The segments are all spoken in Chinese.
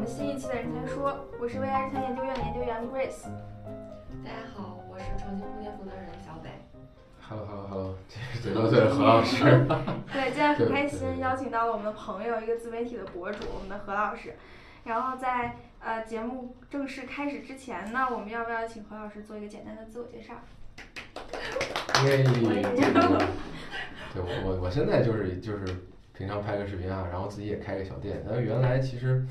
们新一期的人才说，我是未来人才研究院的研究员 Grace。大家好，我是创新空间负责人小北。Hello Hello Hello，这是嘴到嘴的何老师。对，今天很开心邀请到了我们的朋友，一个自媒体的博主，我们的何老师。然后在呃节目正式开始之前呢，我们要不要请何老师做一个简单的自我介绍？耶！欢迎 对我我我现在就是就是平常拍个视频啊，然后自己也开个小店。但是原来其实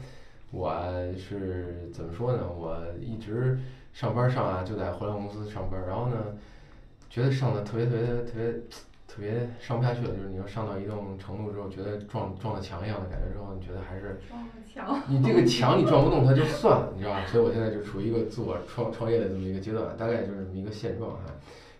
我是怎么说呢？我一直上班上啊，就在互联网公司上班，然后呢，觉得上的特别特别特别特别上不下去了。就是你要上到一定程度之后，觉得撞撞了墙一样的感觉之后，你觉得还是撞了墙。你这个墙你撞不动它就算了，你知道吧？所以我现在就处于一个自我创创业的这么一个阶段，大概就是这么一个现状哈。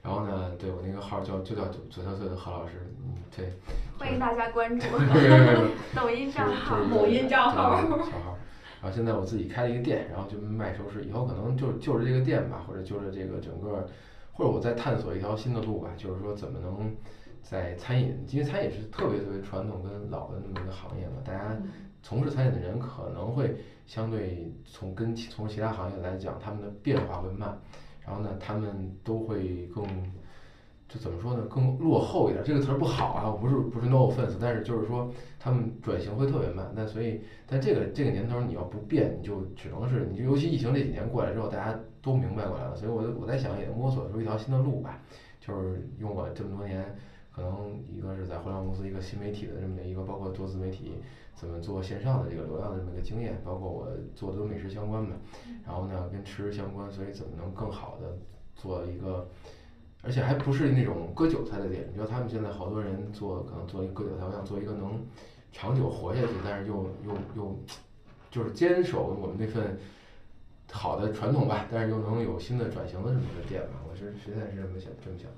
然后呢，对我那个号叫就叫左小嘴的何老师，嗯，对，欢迎大家关注 抖音账号就是。某音账号小号。然后现在我自己开了一个店，然后就卖首饰，以后可能就就着这个店吧，或者就着这个整个，或者我再探索一条新的路吧，就是说怎么能在餐饮，因为餐饮是特别特别传统跟老的那么一个行业嘛，大家从事餐饮的人可能会相对从跟其从其他行业来讲，他们的变化会慢，然后呢，他们都会更，就怎么说呢，更落后一点。这个词儿不好啊，我不是不是 no offense，但是就是说他们转型会特别慢。那所以，在这个这个年头儿你要不变，你就只能是，你就尤其疫情这几年过来之后，大家都明白过来了。所以我我在想，也摸索出一条新的路吧，就是用我这么多年。可能一个是在互联网公司一个新媒体的这么一个，包括做自媒体怎么做线上的这个流量的这么一个经验，包括我做的都美食相关嘛，然后呢跟吃相关，所以怎么能更好的做一个，而且还不是那种割韭菜的店，你知道他们现在好多人做可能做一个割韭菜，我想做一个能长久活下去，但是又又又就是坚守我们那份好的传统吧，但是又能有新的转型的这么一个店吧，我是实在是这么想这么想的，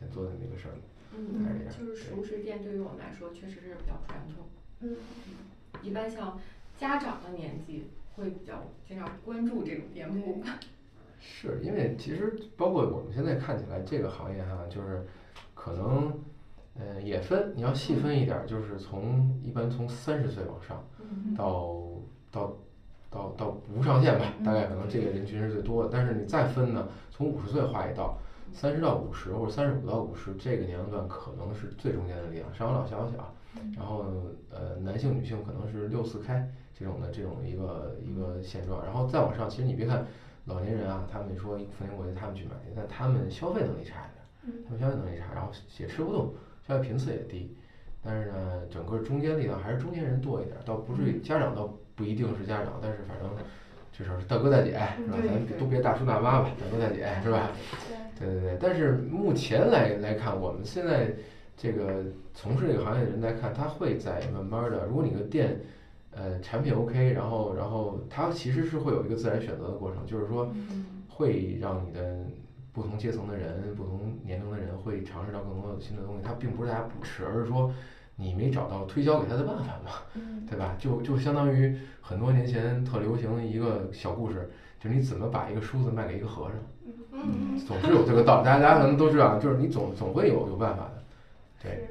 想做这么一个事儿。嗯还是这样就是熟食店对于我们来说确实是比较传统。嗯，一般像家长的年纪会比较经常关注这种店铺。是因为其实包括我们现在看起来这个行业哈，就是可能，呃，也分，你要细分一点儿，就是从一般从三十岁往上嗯到到到到无上限吧，大概可能这个人群是最多的。但是你再分呢，从五十岁划一道，三十到五十或者三十五到五十这个年龄段可能是最中间的力量，上有老下有小。然后呃，男性女性可能是六四开这种的这种一个一个现状，然后再往上，其实你别看老年人啊，他们说逢年过节他们去买，但他们消费能力差一点，他们消费能力差，然后也吃不动，消费频次也低，但是呢，整个中间力量还是中年人多一点，倒不至于家长倒不一定是家长，但是反正至少是大哥大姐是吧？咱都别大叔大妈吧，大哥大姐是吧？对，对对对，但是目前来来看，我们现在这个从事这个行业的人来看，他会在慢慢的，如果你的店，呃，产品 OK，然后然后它其实是会有一个自然选择的过程，就是说会让你的不同阶层的人、不同年龄的人会尝试到更多的新的东西，它并不是大家不吃，而是说你没找到推销给他的办法嘛。嗯对吧？就就相当于很多年前特流行的一个小故事，就是你怎么把一个梳子卖给一个和尚，嗯，总是有这个道理，大家大家可能都知道，就是你总总会有有办法的。对，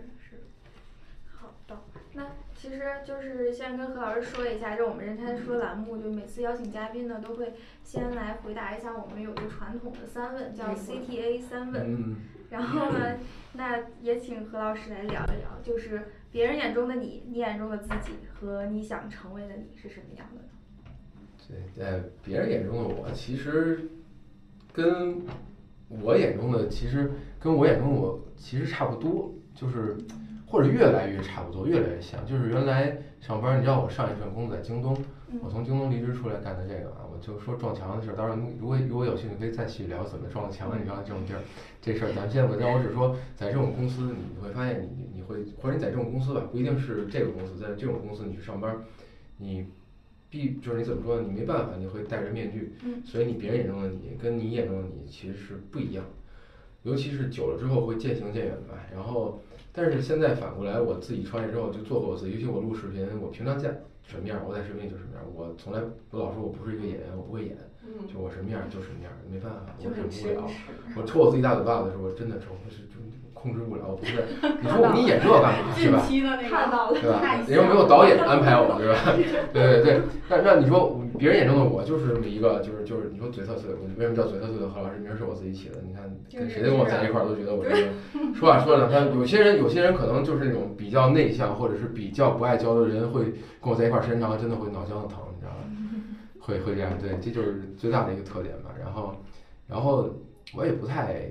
其实就是先跟何老师说一下，就我们人才说栏目，就每次邀请嘉宾呢，都会先来回答一下我们有个传统的三问，叫 CTA 三问。嗯，然后呢，那也请何老师来聊一聊，就是别人眼中的你，你眼中的自己和你想成为的你是什么样的呢？对，在，别人眼中的我其实跟我眼中的其实跟我眼中的我其实差不多，就是或者越来越差不多，越来越像。就是原来上班，你知道我上一份工作在京东，我从京东离职出来干的这个啊，我就说撞墙的事儿。当然，如果如果有兴趣，可以再去聊怎么撞墙的。你知道这种地儿，这事儿咱们现在不，但我只是说，在这种公司，你会发现你你会，或者你在这种公司吧，不一定是这个公司，在这种公司你去上班，你必就是你怎么说？你没办法，你会戴着面具，嗯所以你别人眼中的你跟你眼中的你其实是不一样，尤其是久了之后会渐行渐远吧。然后，但是现在反过来，我自己创业之后就做过我自己，尤其我录视频，我平常见什么样儿，我在视频里就什么样儿。我从来我老说我不是一个演员，我不会演，嗯，就我什么样儿就什么样儿，没办法，我忍不了。我抽我自己大嘴巴子的时候，我真的抽，我是就控制不了，我不是。你说你演这干嘛，是吧？看到了对吧太？人又没有导演安排我，对吧？对对对。那那你说别人眼中的我就是这么一个，就是就是你说嘴特碎，我为什么叫嘴特碎的何老师？名儿是我自己起的。你看跟谁跟我在一块儿都觉得我这个说话说的，他有些人有些人可能就是那种比较内向或者是比较不爱交流的人，会跟我在一块儿时间长了真的会脑浆子疼，你知道吧？会会这样，对，这就是最大的一个特点吧。然后然后我也不太。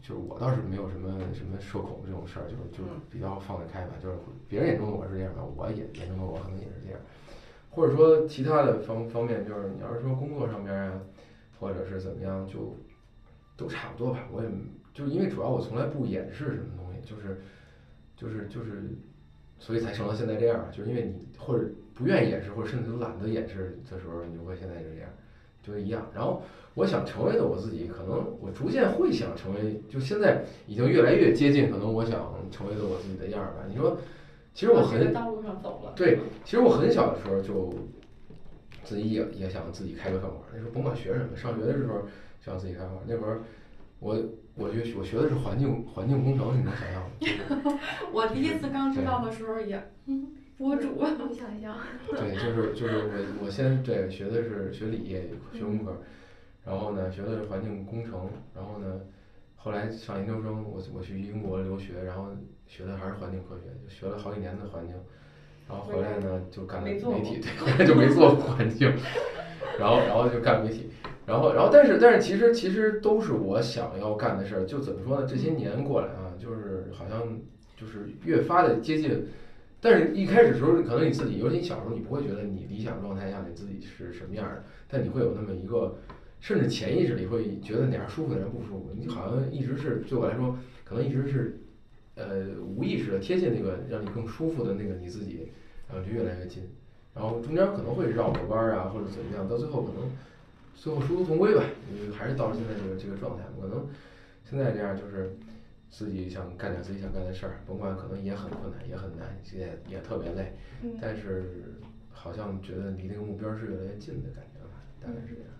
就是我倒是没有什么什么社恐这种事儿，就是就是比较放得开吧。就是别人眼中的我是这样的，我也眼中的我可能也是这样。或者说其他的方方面，就是你要是说工作上边啊，或者是怎么样，就都差不多吧。我也就因为主要我从来不掩饰什么东西，就是就是就是，所以才成了现在这样。就是因为你或者不愿意掩饰，或者甚至都懒得掩饰的时候，你就会现在就这样，就一样。然后我想成为的我自己，可能我逐渐会想成为，就现在已经越来越接近，可能我想成为的我自己的样儿吧。你说，其实我很往这个道路上走了。对，其实我很小的时候就自己也也想自己开个饭馆儿。那时候甭管学什么，上学的时候想自己开饭馆儿。那会儿我我学我学的是环境环境工程，你能想象吗？我第一次刚知道的时候也，嗯，博主。我想一想，对，就是就是我我先对学的是学理学工科，然后呢学的是环境工程，然后呢后来上研究生，我我去英国留学，然后学的还是环境科学，就学了好几年的环境，然后回来呢就干了媒体，对，回来就没做过环境，然后然后就干媒体，然后然后但是但是其实其实都是我想要干的事儿，就怎么说呢？这些年过来啊，就是好像就是越发的接近。但是一开始的时候，可能你自己，尤其你小时候，你不会觉得你理想状态下你自己是什么样的，但你会有那么一个，甚至潜意识里会觉得哪样舒服哪样不舒服。你好像一直是对我来说，可能一直是，呃，无意识的贴近那个让你更舒服的那个你自己，然后就越来越近，然后中间可能会绕个弯儿啊，或者怎么样，到最后可能最后殊途同归吧，嗯还是到了现在这个这个状态。可能现在这样就是。自己想干点自己想干的事儿，甭管可能也很困难，也很难，也也特别累，嗯，但是好像觉得离那个目标是越来越近的感觉吧，大概是这样。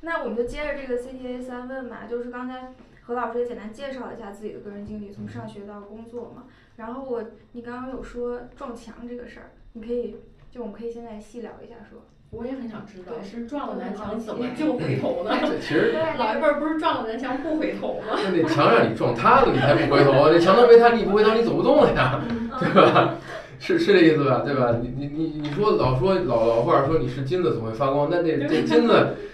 那我们就接着这个 CTA 三问嘛，就是刚才何老师也简单介绍了一下自己的个人经历，从上学到工作嘛。然后我，你刚刚有说撞墙这个事儿，你可以就我们可以现在细聊一下说。我也很想知道，是撞了南墙怎么就回头呢？这其实 老一辈儿不是撞了南墙不回头吗？那那墙让你撞塌了，你才不回头，这墙都没塌，你不回头，你走不动了呀，对吧？是是这意思吧？对吧？你你你你说老说老老话说你是金子总会发光，那这这金子。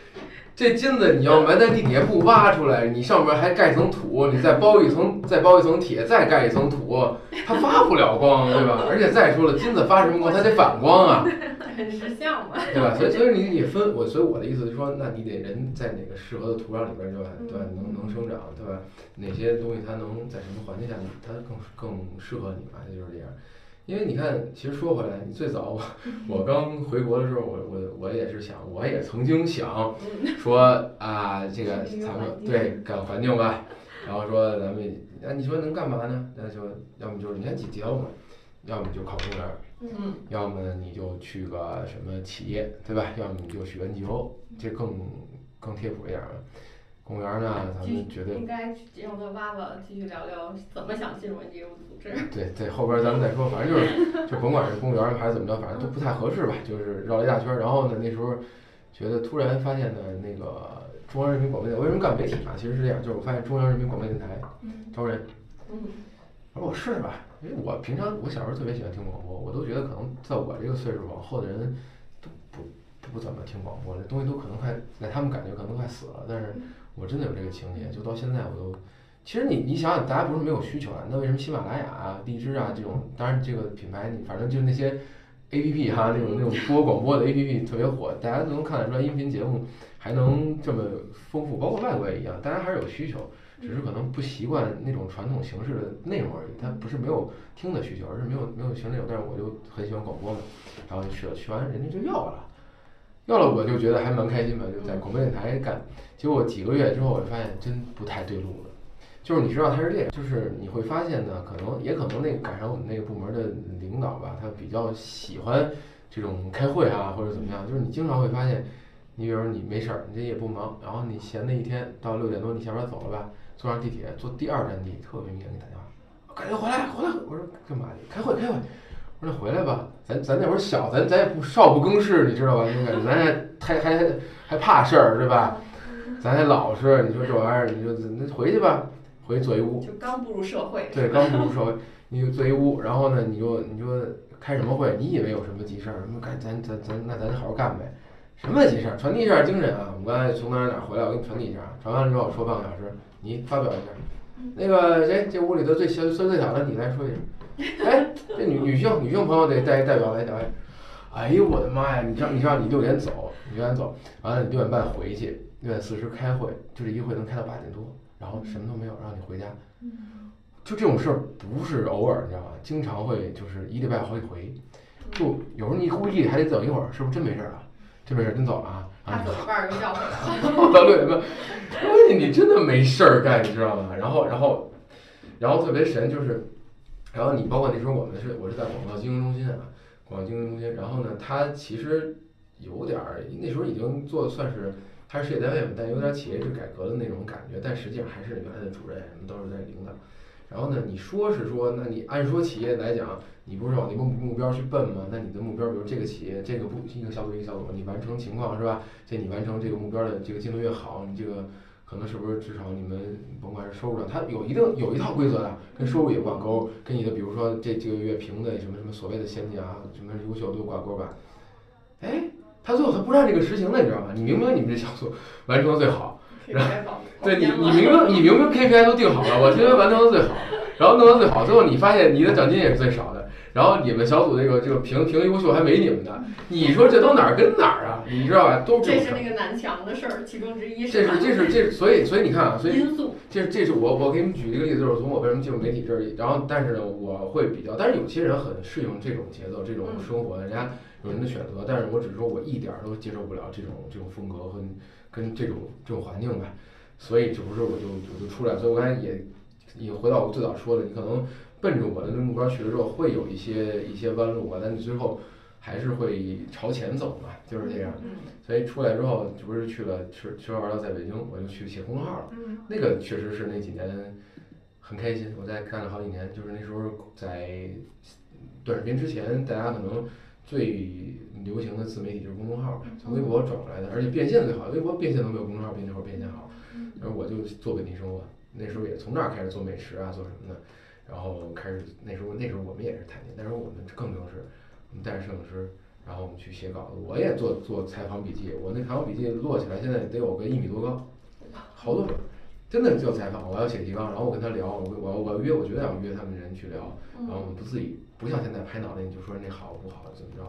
这金子你要埋在地底下不挖出来，你上面还盖层土，你再包一层，再包一层铁，再盖一层土，它发不了光，对吧？而且再说了，金子发什么光？它得反光啊，很识相嘛。对吧？所以所以你也分我，所以我的意思就是说，那你得人在哪个适合的土壤里边儿，对吧？对吧？能能生长，对吧？哪些东西它能在什么环境下，它更更适合你嘛？它就是这样。因为你看，其实说回来，你最早我 我刚回国的时候，我我我也是想，我也曾经想说啊，这个咱们对改环境吧，然后说咱们，那你说能干嘛呢？那就要么就是你看几条嘛，要么就考公务员儿，嗯，要么你就去个什么企业，对吧？要么你就去 NGO，这更更贴谱一点儿了。公务员儿呢，咱们觉得应该让他挖挖，继续聊聊怎么想进入 NGO 组织。对对，后边儿咱们再说，反正就是 就甭管是公务员儿还是怎么着，反正都不太合适吧，就是绕了一大圈儿。然后呢，那时候觉得突然发现呢，那个中央人民广播电台，为什么干媒体啊？其实是这样，就是我发现中央人民广播电台嗯招人，嗯，我说我试试吧，因为我平常我小时候特别喜欢听广播，我都觉得可能在我这个岁数往后的人都不都不怎么听广播，这东西都可能快在他们感觉可能快死了，但是我真的有这个情节，就到现在我都。其实你你想想，大家不是没有需求啊？那为什么喜马拉雅啊、荔枝啊这种，当然这个品牌你反正就是那些 A P P 哈，那种那种播广播的 A P P 特别火，大家都能看得出来，音频节目还能这么丰富，包括外国也一样，大家还是有需求，只是可能不习惯那种传统形式的内容而已。他不是没有听的需求，而是没有没有听内容。但是我就很喜欢广播嘛，然后就去了，去完人家就要了。要了我就觉得还蛮开心吧，就在广播电台干。结果几个月之后，我就发现真不太对路了。就是你知道他是这样，就是你会发现呢，可能也可能那个赶上我们那个部门的领导吧，他比较喜欢这种开会啊或者怎么样，就是你经常会发现，你比如说你没事儿，你这也不忙，然后你闲的一天到六点多你下班走了吧，坐上地铁坐第二站地，特别明显给你打电话，赶紧回来回来。我说干嘛去？开会开会。我说回来吧，咱咱那会儿小，咱咱也不少不更事，你知道吧？那种感觉，咱还还还还怕事儿是吧？咱还老实，你说这玩意儿，你说那回去吧，回去坐一屋。就刚步入社会。对，刚步入社会，你就坐一屋，然后呢，你就你就开什么会？你以为有什么急事儿？什么赶咱咱咱那咱好好干呗。什么急事儿？传递一下精神啊！我们刚才从哪儿哪儿回来，我给你传递一下。传完了之后说半个小时，你发表一下。那个谁，这屋里头最小岁数最小的，你来说一下。哎，这女女性女性朋友得代代表来讲。哎呦我的妈呀！你知道你知道你六点走，你六点走，完了你六点半回去，六点四十开会，就这一会能开到八点多，然后什么都没有，让你回家。就这种事儿不是偶尔，你知道吧？经常会就是一礼拜好几回，就有时候你故意还得等一会儿，是不是真没事儿了？真没事儿，真走了啊？他走一半儿又绕回来了。到六点半，关键你真的没事儿干，你知道吗？然后然后然后特别神就是，然后你包括那时候我们是我是在广告经营中心啊，广告经营中心，然后呢，他其实有点儿那时候已经做算是他是事业单位嘛，但有点企业制改革的那种感觉，但实际上还是原来的主任什么都是在领导。然后呢？你说是说，那你按说企业来讲，你不是往那个目标去奔吗？那你的目标，比如这个企业这个不一个小组一个小组，你完成情况是吧？这你完成这个目标的这个进度越好，你这个可能是不是至少你们甭管是收入上，它有一定有一套规则的，跟收入也挂钩，跟你的比如说这这个月评的什么什么所谓的先进啊，什么优秀都挂钩吧？哎，他最后他不按这个实行的，你知道吗？你明明你们这小组 完成的最好。然后，对你，你明明你明明 KPI 都定好了，我今天完成的最好，然后弄得最好，最后你发现你的奖金也是最少的，然后你们小组这个这个评评优秀还没你们的，你说这都哪儿跟哪儿啊？你知道吧？都这是那个南墙的事儿，其中之一。这是这是这是，所以所以你看啊，所以这这是我我给你们举一个例子，就是从我为什么进入媒体这儿，然后但是呢，我会比较，但是有些人很适应这种节奏，这种生活，人家有人的选择，但是我只是说我一点儿都接受不了这种这种风格和跟这种这种环境吧。所以这不是我就我就出来，所以我刚才也也回到我最早说的，你可能奔着我的那个目标去了之后，会有一些一些弯路吧，但你最后还是会朝前走嘛，就是这样。所以出来之后，这不是去了吃吃喝玩乐，在北京我就去写公众号了。那个确实是那几年很开心，我在干了好几年，就是那时候在短视频之前，大家可能最流行的自媒体就是公众号，从微博转过来的，而且变现最好，微博变现都没有公众号变那会儿变现好。然后我就做本地生活，那时候也从那儿开始做美食啊，做什么的，然后开始那时候那时候我们也是探店，但是我们更正式，我们带着摄影师，然后我们去写稿子，我也做做采访笔记，我那采访笔记摞起来现在得有个一米多高，好多本，真的叫采访，我要写提纲，然后我跟他聊，我我我约我绝对要约他们人去聊，然后我们不自己不像现在拍脑袋你就说人家好不好怎么着，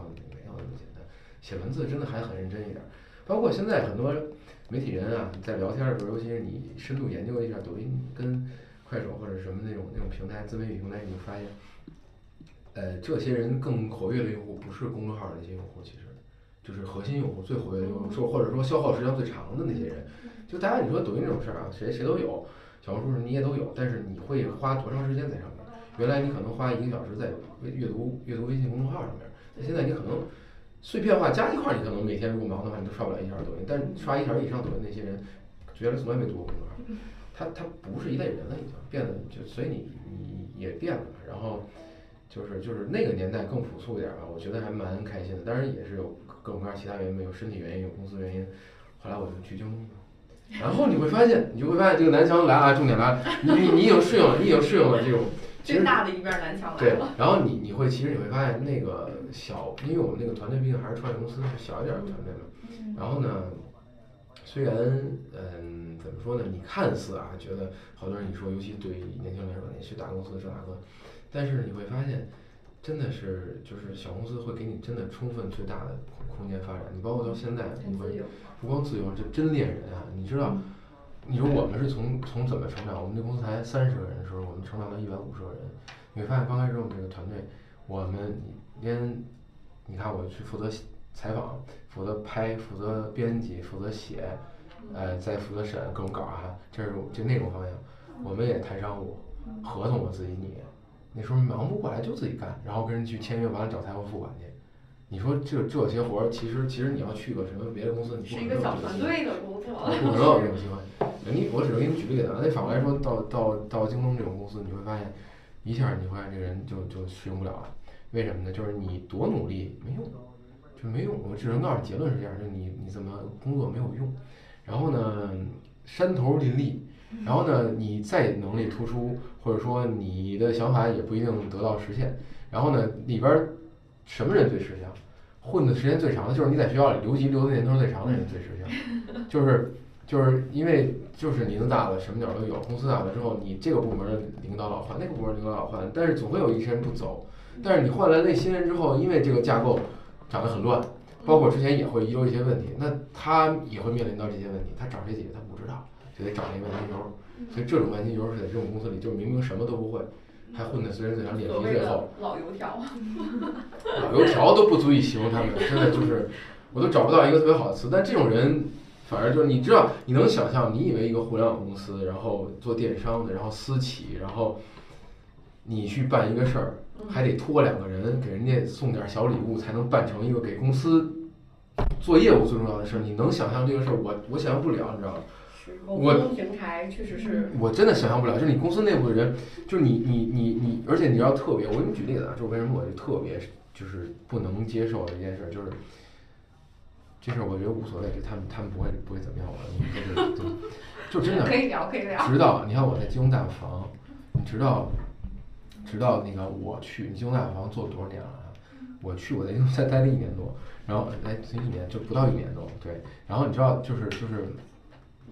写文字真的还很认真一点，包括现在很多。媒体人啊，在聊天的时候，尤其是你深度研究一下抖音跟快手或者什么那种那种平台自媒体平台，你就发现，呃，这些人更活跃的用户不是公众号那些用户，其实就是核心用户最活跃的用户，说或者说消耗时间最长的那些人。就大家你说抖音这种事儿啊，谁谁都有，小红书你也都有，但是你会花多长时间在上面？原来你可能花一个小时在阅阅读阅读微信公众号上面，那现在你可能。碎片化加一块儿，你可能每天如果忙的话，你都刷不了一条抖音。但是刷一条以上抖音那些人，原来从来没读过公众号，他他不是一类人了，已经变得就所以你你也变了。然后就是就是那个年代更朴素一点吧，我觉得还蛮开心的。当然也是有各种各样其他原因，有身体原因，有公司原因。后来我就去京东了。然后你会发现，你就会发现这个南墙来了，重点来了，你你已经适应了，你已经适应了这种。最大的一面南墙来了。对，然后你你会其实你会发现那个小，因为我们那个团队毕竟还是创业公司，是小一点的团队嘛。然后呢，虽然嗯怎么说呢，你看似啊觉得好多人你说，尤其对年轻人来说，你去大公司这大哥，但是你会发现，真的是就是小公司会给你真的充分最大的空间发展。你包括到现在，你会不光自由，这真练人啊！你知道。你说我们是从从怎么成长？我们这公司才三十个人的时候，我们成长到一百五十个人。你会发现刚开始我们这个团队，我们连你看我去负责采访、负责拍、负责编辑、负责写，呃，再负责审各种稿啊，这是就那种方向。我们也谈商务，合同我自己拟。那时候忙不过来就自己干，然后跟人去签约，完了找财务付款去。你说这这些活儿，其实其实你要去个什么别的公司，你不可能有这个机会。不可能有这种机会。你我只能给你举例子啊，那反过来说到到到京东这种公司，你会发现，一下你会发现这个人就就适应不了了。为什么呢？就是你多努力没用，就没用。我只能告诉你结论是这样，就你你怎么工作没有用。然后呢，山头林立，然后呢，你再能力突出，或者说你的想法也不一定得到实现。然后呢，里边儿什么人最吃香？混的时间最长的就是你在学校里留级留的年头最长的人最吃香，就是就是因为就是年龄大了，什么鸟都有，公司大了之后，你这个部门的领导老换，那个部门领导老换，但是总会有一些人不走。但是你换来那新人之后，因为这个架构长得很乱，包括之前也会遗留一些问题，那他也会面临到这些问题，他找谁解决他不知道，就得找那个万金油。所以这种万金油是在这种公司里，就是明明什么都不会，还混的虽然最长，脸皮最厚。老油条。老油条都不足以形容他们，真的就是，我都找不到一个特别好的词。但这种人，反而就是你知道，你能想象，你以为一个互联网公司，然后做电商的，然后私企，然后你去办一个事儿，还得托两个人给人家送点小礼物，才能办成一个给公司做业务最重要的事儿。你能想象这个事儿？我我想象不了，你知道吗？我某公平台确实是我真的想象不了，就是你公司内部的人，就是你你你你，而且你要特别，我给你举例子啊，就是为什么我就特别就是不能接受的一件事，就是这事儿我觉得无所谓，就他们他们不会不会怎么样我，你就就就真的可以聊，可以聊。直到你看我在金融大房，你直到直到那个我去你京东大房做了多少年了啊？我去我在京东才待了一年多，然后哎这一年就不到一年多，对，然后你知道就是就是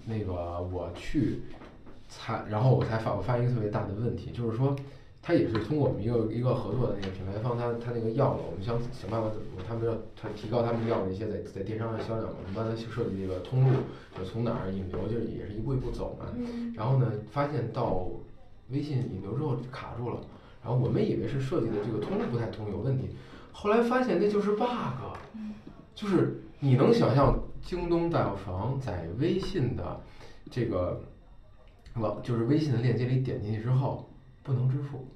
那个我去才，然后我才发我发现一个特别大的问题，就是说。他也是通过我们一个一个合作的那个品牌方，他他那个要了，我们想想办法怎么，他们要他提高他们药的一些在在电商的销量嘛，我们帮他设计这个通路，就从哪儿引流，就是也是一步一步走嘛。然后呢，发现到微信引流之后卡住了，然后我们以为是设计的这个通路不太通有问题，后来发现那就是 bug，就是你能想象京东大药房在微信的这个网，就是微信的链接里点进去之后不能支付，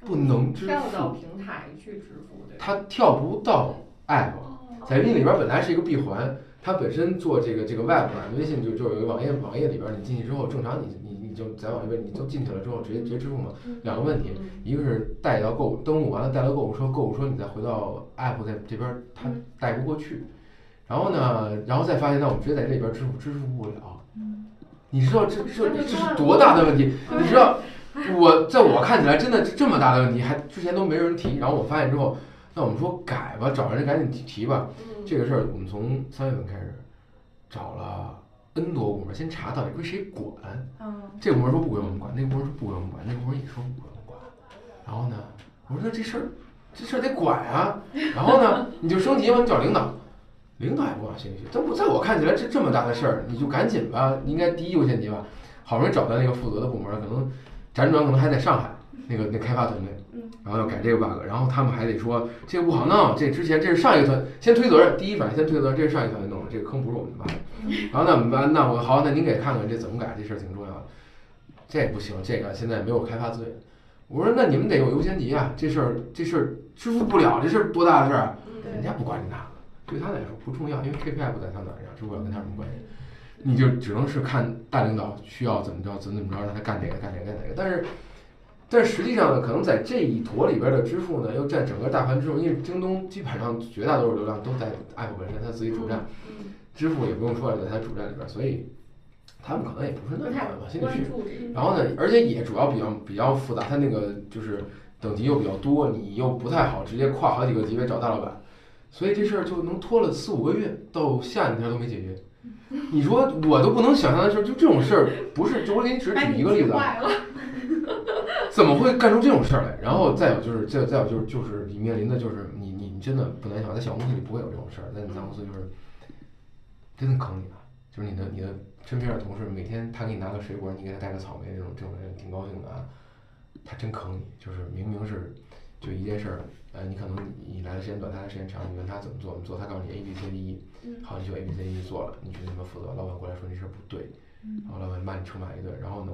不能支跳到付，平台去支付，对？它跳不到 app。哦在微信里边本来是一个闭环，它本身做这个这个 web 嘛，微信就就有一个网页，网页里边你进去之后，正常你你你就在网页你就进去了之后直接直接支付嘛。两个问题，嗯一个是带到购物登录完了带到购物车，购物车你再回到 app 在这边儿它嗯带不过去，然后呢，然后再发现那我们直接在这边支付支付不了，你知道这这这是多大的问题？你知道我在我看起来真的这么大的问题，还之前都没人提，然后我发现之后，那我们说改吧，找人赶紧提提吧。嗯这个事儿我们从三月份开始找了 N 多部门，先查到底归谁管。嗯，这个部门说不归我们管，那个部门说不归我们管，那个部门也说不归我们管。然后呢，我说那这事儿这事儿得管啊。然后呢，你就升级嘛，你找领导，领导也不往心里去。但不在我看起来这这么大的事儿，你就赶紧吧，应该第一优先级吧。好不容易找到那个负责的部门，可能辗转可能还在上海那个那开发团队嗯，然后要改这个 bug，然后他们还得说这个不好弄，这之前这是上一个团先推责任，第一反应先推责任，这是上一个团队弄的，这个坑不是我们挖的。然后那我们班，那我好，那您给看看这怎么改，这事儿挺重要的。这不行，这个现在没有开发资源。我说那你们得有优先级啊，这事儿这事儿支付不了，这事儿多大的事儿人家不管你那个，对他来说不重要，因为 KPI 不在他那儿呀，支付宝跟他有什么关系？你就只能是看大领导需要怎么着怎么怎么着，让他干哪个干哪个干哪个。但是，但实际上呢，可能在这一坨里边的支付呢，又占整个大盘支付，因为京东基本上绝大多数流量都在 app 本身，它自己主站，嗯支付也不用说了，在它主站里边，所以他们可能也不是那么太往心里去。然后呢，而且也主要比较比较复杂，它那个就是等级又比较多，你又不太好直接跨好几个级别找大老板，所以这事儿就能拖了四五个月，到下两天都没解决。你说我都不能想象的事儿，就这种事儿，不是，就我给你只举一个例子。怎么会干出这种事儿来？然后再有就是，再再有就是，就是你面临的就是你你你真的不难想，在小公司里不会有这种事儿，在你大公司就是真的坑你啊！就是你的你的身边的同事，每天他给你拿个水果，你给他带个草莓，这种这种人挺高兴的啊，他真坑你，就是明明是就一件事儿，呃，你可能你来的时间短，他来的时间长，你问他怎么做，怎么做，他告诉你 A B C D E，嗯好，你就 A B C D E 做了，你觉得你们负责，老板过来说这事儿不对，然后老板骂你臭骂一顿，然后呢，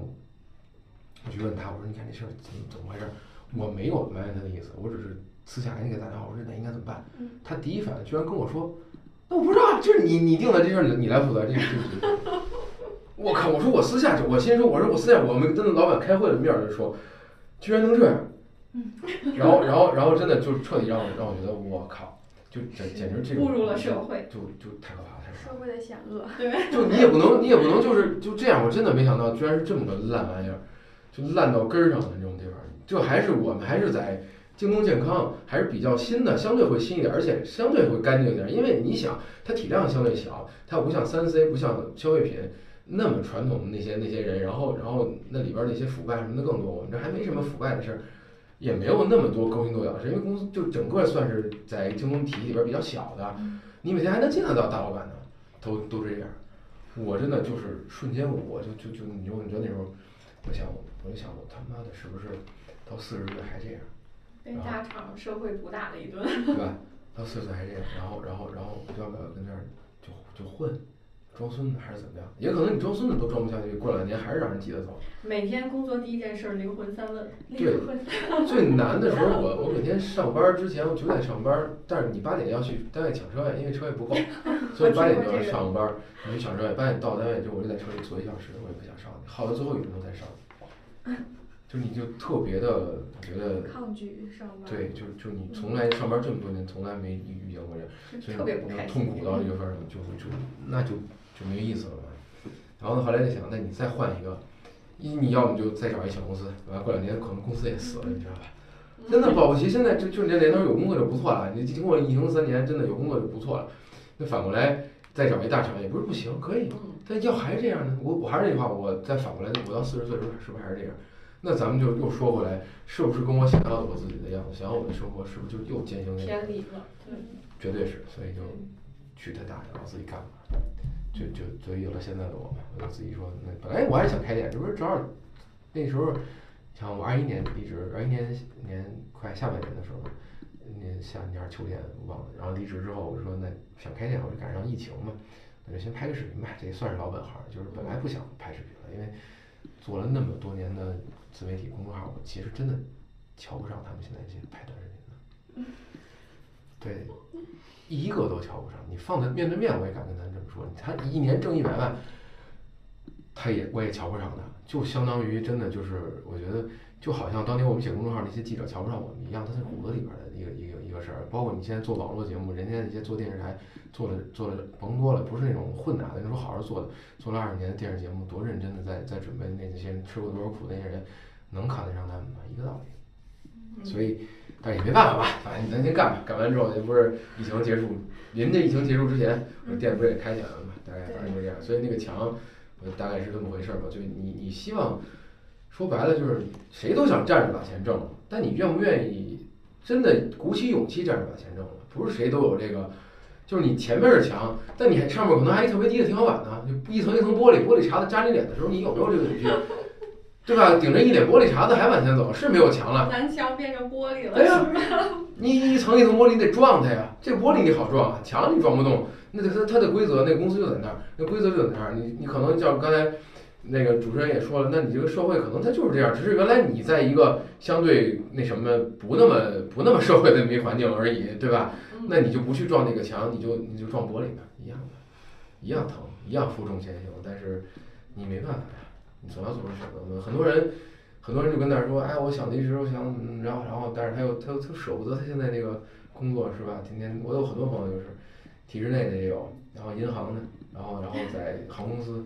我去问他，我说你看这事儿怎么怎么回事儿？我没有埋怨他的意思，我只是私下给你给他打电话，我说那应该怎么办？嗯他第一反应居然跟我说，那我不知道，就是你你定的这事儿，你来负责，这这这。我靠！我说我私下就我先说，我说我私下我们跟老板开会的面儿就说，居然能这样，嗯，然后然后然后真的就彻底让我让我觉得我靠，就简简直这种步入了社会，就就太可怕了，太可怕了。社会的险恶。就你也不能，你也不能就是就这样。我真的没想到，居然是这么个烂玩意儿，就烂到根儿上的这种地方。就还是我们还是在京东健康，还是比较新的，相对会新一点，而且相对会干净一点。因为你想，它体量相对小，它不像三 C，不像消费品那么传统的那些那些人，然后然后那里边那些腐败什么的更多。我们这还没什么腐败的事儿，也没有那么多勾心斗角的事，因为公司就整个算是在京东体系里边比较小的，你每天还能见得到大老板呢，都都这样。我真的就是瞬间，我就就就你就你知道那时候，我想我就想我他妈的是不是到四十岁还这样，被大厂社会毒打了一顿。对吧？到四十岁还这样，然后然后然后要不要跟这儿就就混，装孙子还是怎么样？也可能你装孙子都装不下去，过两年还是让人挤得走。每天工作第一件事儿，灵魂三问。对。最难的时候，我我每天上班之前我九点上班，但是你八点要去单位抢车位，因为车位不够，所以八点就要上班，你去抢车位。八点到单位之后，我就在车里坐一小时，我也不想上去，耗到最后一分钟再上去。就你就特别的，我觉得抗拒上班。对，就就你从来上班这么多年，从来没遇遇见过这样，所以特别不。痛苦到这个份儿上，就就那就就没意思了嘛。然后呢，后来就想，那你再换一个，一你要么就再找一小公司，完了过两年可能公司也死了，你知道吧？真的保不齐现在就就你这年头有工作就不错了，你经过疫情三年，真的有工作就不错了。那反过来再找一大厂也不是不行，可以。嗯。但要还是这样呢？我我还是那句话，我再反过来，我到四十岁的时候是不是还是这样？那咱们就又说回来，是不是跟我想要的我自己的样子，想要我的生活，是不是就又渐行渐偏离了？对。绝对是，所以就去他大厂，我自己干吧。就就所以有了现在的我嘛，我就自己说，那本来我还是想开店，这不是正好那时候，像我二一年离职，二一年年快下半年的时候，那夏天还是秋天我忘了，然后离职之后我就说那想开店，我就赶上疫情嘛，那就先拍个视频吧，这也算是老本行，就是本来不想拍视频了，因为做了那么多年的自媒体公众号，我其实真的瞧不上他们现在这些拍短视频的，对。一个都瞧不上，你放在面对面，我也敢跟咱这么说。他一年挣一百万，他也我也瞧不上他，就相当于真的就是，我觉得就好像当年我们写公众号那些记者瞧不上我们一样，他是骨子里边的一个一个一个事儿。包括你现在做网络节目，人家那些做电视台做了做了甭多了，不是那种混打的，你说好好做的，做了二十年的电视节目，多认真的在在准备，那些人吃过多少苦那些人，能看得上他们吗？一个道理。所以。但也没办法吧，反正你咱先干吧。干完之后，这不是疫情结束，临这疫情结束之前，我店不是也开起来了嘛？大概反正就这样。所以那个墙，我大概是这么回事儿吧。就你你希望，说白了就是谁都想站着把钱挣了，但你愿不愿意真的鼓起勇气站着把钱挣了？不是谁都有这个，就是你前面是墙，但你还上面可能还一特别低的天花板呢，就一层一层玻璃，玻璃碴子扎你脸的时候，你有没有这个勇气？对吧？顶着一脸玻璃碴子还往前走，是没有墙了。南墙变成玻璃了。哎呀，你一层一层玻璃，你得撞它呀。这玻璃你好撞啊，墙你撞不动。那它它的规则，那公司就在那儿，那规则就在那儿。你你可能叫刚才那个主持人也说了，那你这个社会可能它就是这样，只是原来你在一个相对那什么不那么不那么社会的没环境而已，对吧？那你就不去撞那个墙，你就你就撞玻璃呗，一样的，一样疼，一样负重前行。但是你没办法呀。你总要做出选择嘛。很多人，很多人就跟那儿说，哎，我想离职，我想，然后，然后，但是他又，他又，他舍不得他现在那个工作，是吧？天天，我有很多朋友就是，体制内的也有，然后银行的，然后，然后在航空公司，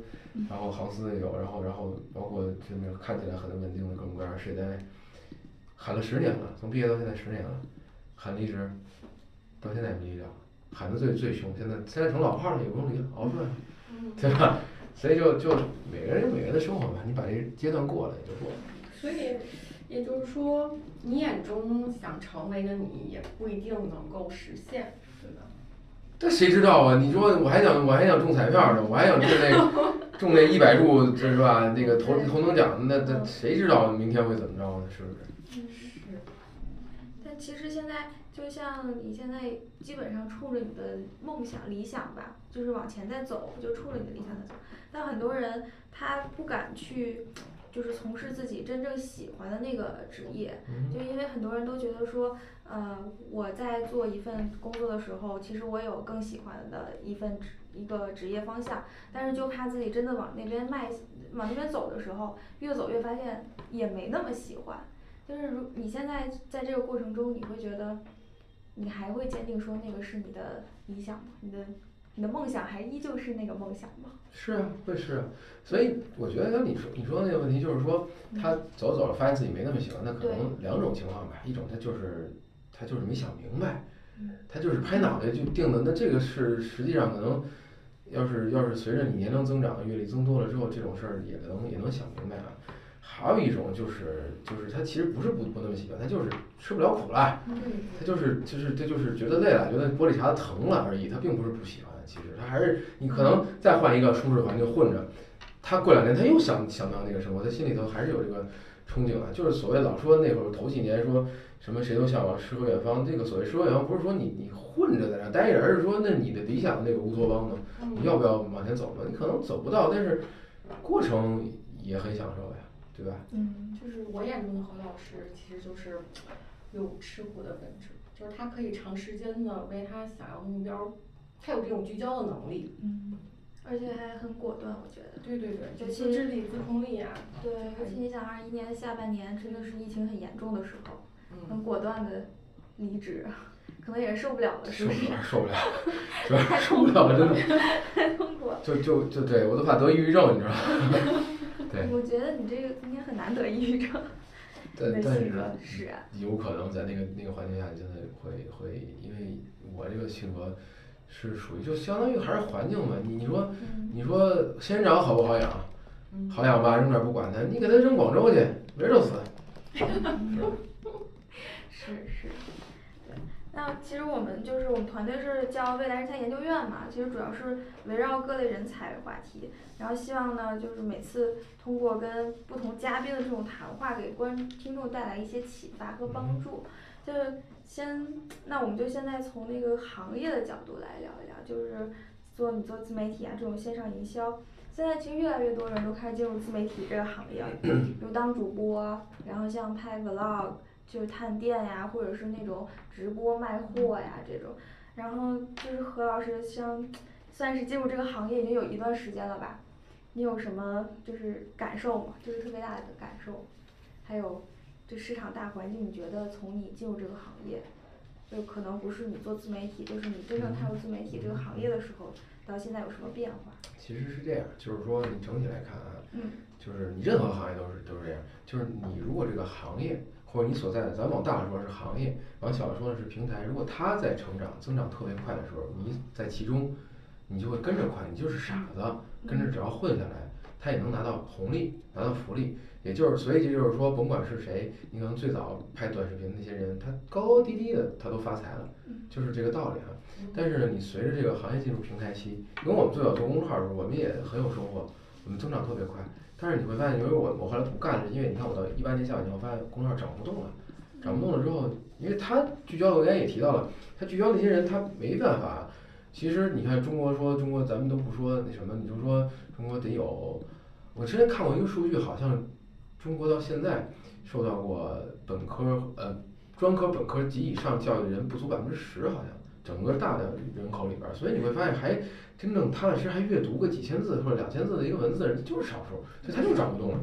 然后航司也有，然后，然后包括这种看起来很稳定的各种各样事业单位，喊了十年了，从毕业到现在十年了，喊离职，到现在也没离了，喊的最最凶，现在现在成老炮了，也不用离了，熬出来了，对吧？所以就就每个人有每个人的生活吧，你把这阶段过了也就过了。所以也就是说，你眼中想成为的你，也不一定能够实现，对吧？这谁知道啊？你说我还想我还想中彩票呢，我还想中那 中那一百注，这是吧？那个头头等奖，那那谁知道明天会怎么着呢？是不是？是。但其实现在。就像你现在基本上冲着你的梦想、理想吧，就是往前在走，就冲着你的理想在走。但很多人他不敢去，就是从事自己真正喜欢的那个职业，就因为很多人都觉得说，呃，我在做一份工作的时候，其实我有更喜欢的一份职一个职业方向，但是就怕自己真的往那边迈，往那边走的时候，越走越发现也没那么喜欢。就是如你现在在这个过程中，你会觉得，你还会坚定说那个是你的理想吗？你的你的梦想还依旧是那个梦想吗？是啊，会是啊。所以我觉得像你说你说的那个问题，就是说他走着走了发现自己没那么喜欢，那可能两种情况吧。一种他就是他就是没想明白，他就是拍脑袋就定的。那这个是实际上可能，要是要是随着你年龄增长、阅历增多了之后，这种事儿也能也能想明白啊。还有一种就是就是他其实不是不不那么喜欢，他就是吃不了苦了，他就是就是他就是觉得累了，觉得玻璃碴子疼了而已，他并不是不喜欢。其实他还是你可能再换一个舒适环境混着，他过两年他又想想到那个生活，他心里头还是有这个憧憬的。就是所谓老说那会儿头几年说什么谁都向往诗和远方，这个所谓诗和远方不是说你你混着在那待着，而是说那你的理想那个乌托邦呢，你要不要往前走呢？你可能走不到，但是过程也很享受呀。对吧？嗯，就是我眼中的何老师，其实就是有吃苦的本质，就是他可以长时间的为他想要的目标，他有这种聚焦的能力。嗯，而且还很果断，我觉得。对对对，尤其自制力、自控力啊。对，尤其你想二一年下半年真的是疫情很严重的时候，很嗯，果断的离职，可能也是受不了了，是不是？受不了，受不了？受不了了，真的。太痛苦了。就就就对我都怕得抑郁症，你知道吗？对，我觉得你这个应该很难得抑郁症。但但格使然。有可能在那个那个环境下，真的会会，因为我这个性格是属于就相当于还是环境嘛。你你说嗯你说仙人掌好不好养？嗯好养吧，扔那儿不管它，你给它扔广州去，没准就死。是是。那其实我们就是我们团队是叫未来人才研究院嘛，其实主要是围绕各类人才为话题，然后希望呢就是每次通过跟不同嘉宾的这种谈话，给观听众带来一些启发和帮助。就是先，那我们就现在从那个行业的角度来聊一聊，就是做你做自媒体啊这种线上营销。现在其实越来越多人都开始进入自媒体这个行业了，比如当主播，然后像拍 vlog，就是探店呀，或者是那种直播卖货呀这种。然后就是何老师像算是进入这个行业已经有一段时间了吧？你有什么就是感受吗？就是特别大的感受，还有这市场大环境，你觉得从你进入这个行业，就可能不是你做自媒体，就是你真正踏入自媒体这个行业的时候，到现在有什么变化？其实是这样，就是说你整体来看啊，嗯就是你任何行业都是都是这样，就是你如果这个行业或者你所在的，咱往大了说是行业，往小了说是平台，如果它在成长增长特别快的时候，你在其中，你就会跟着快，你就是傻子，跟着只要混下来，他也能拿到红利，拿到福利。也就是，所以这就是说，甭管是谁，你可能最早拍短视频那些人，他高高低低的他都发财了，就是这个道理啊。但是呢，你随着这个行业进入平台期，因为我们最早做公众号的时候，我们也很有收获，我们增长特别快。但是你会发现，因为我我后来不干了，因为你看我到一八年下半年，我发现公众号涨不动了，涨不动了之后，因为他聚焦，我刚才也提到了，他聚焦那些人，他没办法。其实你看中国说中国，咱们都不说那什么，你就说中国得有，我之前看过一个数据，好像中国到现在受到过本科呃专科、本科及以上教育的人不足百分之十，好像整个大的人口里边儿，所以你会发现还真正踏踏实实还阅读个几千字或者两千字的一个文字的人就是少数，所以他就转不动了。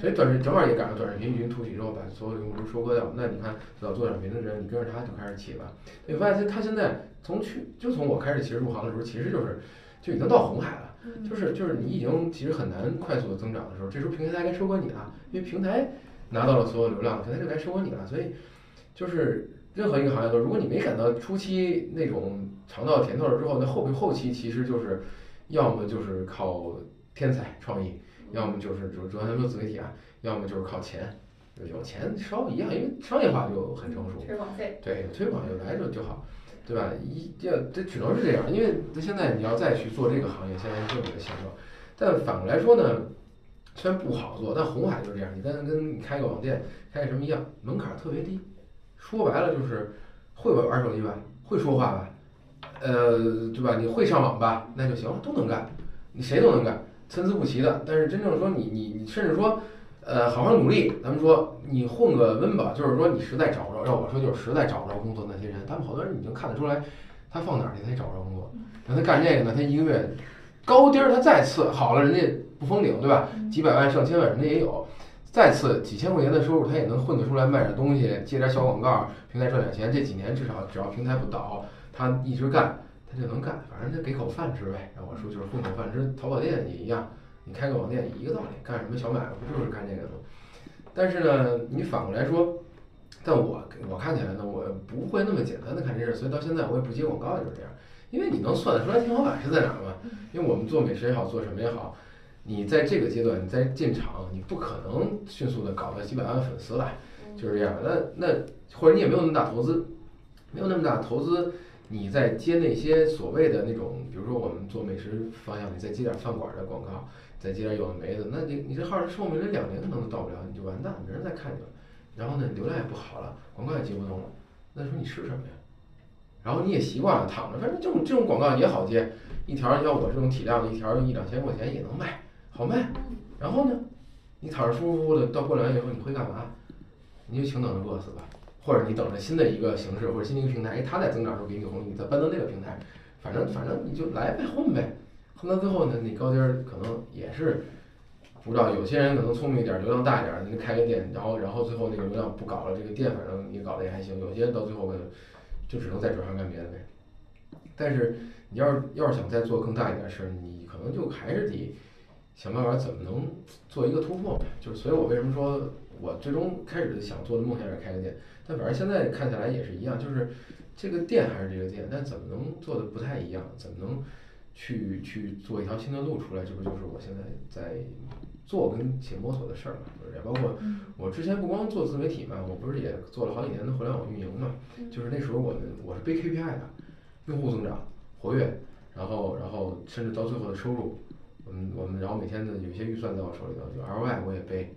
所以短视正好也赶上短视频异军突起之后，把所有用户都收割掉。那你看老做短视频的人，你跟着他就开始起了。你发现他现在从去就从我开始其实入行的时候，其实就是就已经到红海了。嗯就是就是你已经其实很难快速的增长的时候，这时候平台该收割你了，因为平台拿到了所有流量，平台就该收割你了。所以就是任何一个行业都，如果你没赶到初期那种尝到甜头了之后，那后后期其实就是要么就是靠天才创意，要么就是主主要咱说自媒体啊，要么就是靠钱，有钱稍微一样，因为商业化就很成熟。推广费。对，推广有来就就好，对吧？一要这只能是这样，因为现在你要再去做这个行业，现在这个现状。但反过来说呢，虽然不好做，但红海就是这样，你跟跟你开个网店，开个什么一样，门槛儿特别低。说白了就是会玩玩手机吧，会说话吧，呃，对吧？你会上网吧，那就行，都能干，你谁都能干，参差不齐的。但是真正说你你你甚至说。呃，好好努力。咱们说你混个温饱，就是说你实在找不着，要我说就是实在找不着工作那些人，他们好多人已经看得出来，他放哪儿去他也找不着工作。让他干这个呢，他一个月高低儿他再次好了，人家不封顶，对吧？几百万上千万人家也有，再次几千块钱的收入，他也能混得出来，卖点东西，接点小广告，平台赚点钱。这几年至少只要平台不倒，他一直干，他就能干，反正他给口饭吃呗。让我说就是混口饭吃。淘宝店也一样，你开个网店一个道理，干什么小买卖不就是干这个吗？但是呢，你反过来说，但我我看起来呢，我不会那么简单的看这事，所以到现在我也不接广告，就是这样。因为你能算得出来天花板是在哪儿吗？因为我们做美食也好，做什么也好。你在这个阶段，你在进场，你不可能迅速的搞个几百万粉丝来，就是这样。那那或者你也没有那么大投资，没有那么大投资，你在接那些所谓的那种，比如说我们做美食方向，你再接点饭馆的广告，再接点有的没的，那你你这号的寿命连两年可能都到不了，你就完蛋，没人再看你了。然后呢，流量也不好了，广告也接不动了，那时候你吃什么呀？然后你也习惯了躺着，反正这种这种广告也好接，一条像我这种体量的，一条一两千块钱也能卖。好卖，然后呢，你躺着舒舒服服的，到过两年以后你会干嘛？你就请等着饿死吧，或者你等着新的一个形式或者新的一个平台，它在增长的时候给你红利，你再搬到那个平台，反正反正你就来呗，混呗，混到最后呢，你高低儿可能也是不知道，有些人可能聪明一点，流量大一点，你开个店，然后然后最后那个流量不搞了，这个店反正你搞得也还行，有些到最后呢，就只能再转行干别的呗。但是你要是要是想再做更大一点事儿，你可能就还是得。想办法怎么能做一个突破呗？就是所以，我为什么说我最终开始想做的梦想是开个店，但反正现在看起来也是一样，就是这个店还是这个店，但怎么能做的不太一样？怎么能去去做一条新的路出来？这不就是我现在在做跟且摸索的事儿嘛？就是也包括我之前不光做自媒体嘛，我不是也做了好几年的互联网运营嘛？就是那时候我们我是背 KPI 的，用户增长、活跃，然后然后甚至到最后的收入。嗯，我们然后每天的有些预算在我手里头，就 ROI 我也背，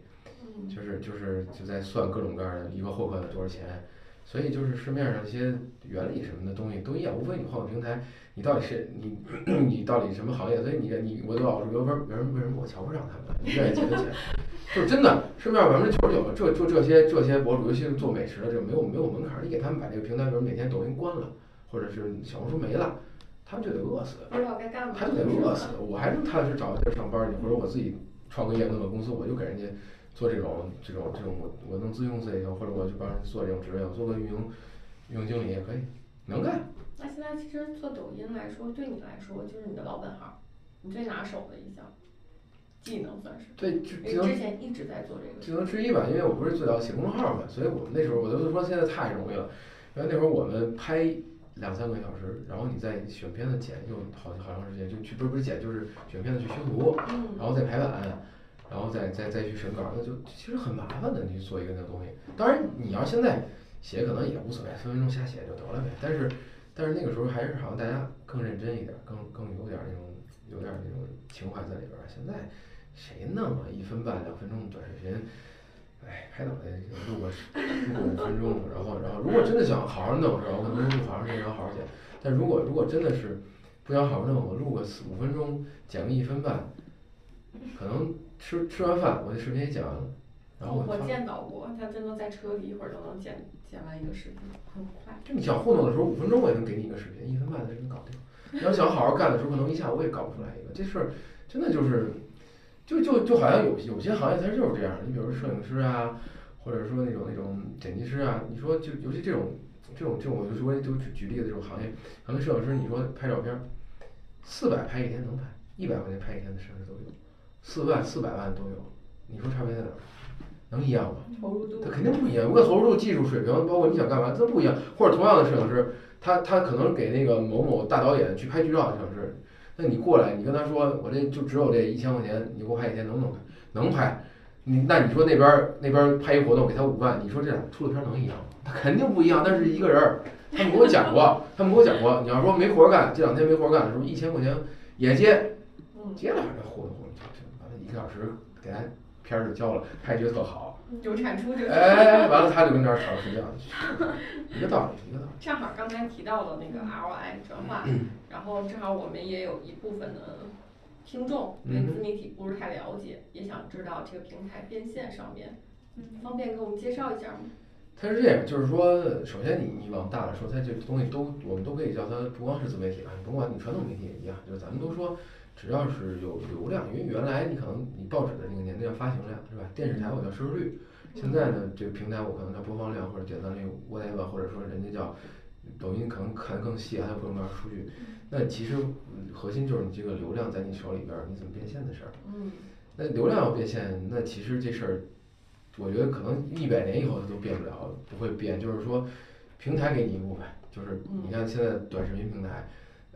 就是就是就在算各种各样的一个获客的多少钱，所以就是市面上一些原理什么的东西都一样，无非你换个平台，你到底是你 你到底什么行业，所以你你我老说为什么为什么我瞧不上他们，你愿意钱的钱，就是真的市面上百分之九十九这就这些这些博主，尤其是做美食的，这没有没有门槛，你给他们把这个平台，比如每天抖音关了，或者是小红书没了。他们就得饿死，不知道该干嘛，他就得饿死。我还能踏踏实实找个地儿上班去，或者我自己创个业弄个公司，我就给人家做这种这种这种，我我能自用自也行，或者我去帮人做这种职位，我做个运营运营经理也可以，能干。那现在其实做抖音来说，对你来说就是你的老本行，你最拿手的一项技能算是。对，就之前一直在做这个。技能之一吧，因为我不是最早写公众号嘛，所以我们那时候我都说现在太容易了，然后那会儿我们拍。两三个小时，然后你再选片子剪，又好好长时间，就去不是不是剪，就是选片子去修图，然后再排版，然后再再再去审稿，那就其实很麻烦的。你去做一个那个东西，当然你要现在写可能也无所谓，分分钟瞎写就得了呗。但是但是那个时候还是好像大家更认真一点，更更有点那种有点那种情怀在里边儿。现在谁弄啊？一分半两分钟短视频。哎，拍脑袋录个录个五分钟，然后然后如果真的想好好弄是吧？我可能录好长时间，好好剪。但如果如果真的是不想好好弄，我录个四五分钟，剪个一分半，可能吃吃完饭我的视频也剪完了。然后我见到过，他真的在车里一会儿就能剪剪完一个视频，很快。就你想糊弄的时候，五分钟我也能给你一个视频，一分半的就能搞定。你要想好好干的时候，可能一下午我也搞不出来一个。这事儿真的就是。就就就好像有有些行业它就是这样，你比如说摄影师啊，或者说那种那种剪辑师啊，你说就尤其这种这种这种，我就说就举举例子这种行业，可能摄影师你说拍照片，四百拍一天能拍，一百块钱拍一天的摄影师都有，四万四百万都有，你说差别在哪儿？能一样吗？投入度，它肯定不一样。无论投入度、技术水平，包括你想干嘛，它不一样。或者同样的摄影师，他他可能给那个某某大导演去拍剧照的摄影师。那你过来，你跟他说，我这就只有这一千块钱，你给我拍一天能不能拍？能拍。你那你说那边那边拍一活动给他五万，你说这俩出的片能一样吗？他肯定不一样。但是一个人儿，他们跟我讲过，他们跟我讲过。你要说没活干，这两天没活干的时候，一千块钱也接，接了还是糊弄糊弄就行，完了一个小时给他片儿就交了，他也觉特好。有产出就哎，完了他就跟这儿吵睡觉，一个道理，一个道理。正好刚才提到了那个 ROI 转化，然后正好我们也有一部分的听众对自媒体不是太了解，也想知道这个平台变现上面，嗯方便给我们介绍一下吗？它是这样，就是说，首先你你往大了说，它这东西都我们都可以叫它不光是自媒体啊，甭管你传统媒体也一样，就是咱们都说只要是有流量，因为原来你可能你报纸的那个年代叫发行量是吧？电视台我叫收视率，现在呢这个平台我可能叫播放量或者点赞率 whatever，或者说人家叫抖音可能看得更细，还有各种各样的数据。那其实核心就是你这个流量在你手里边儿，你怎么变现的事儿。嗯。那流量要变现，那其实这事儿，我觉得可能一百年以后它都变不了，不会变。就是说，平台给你一部分，就是你看现在短视频平台，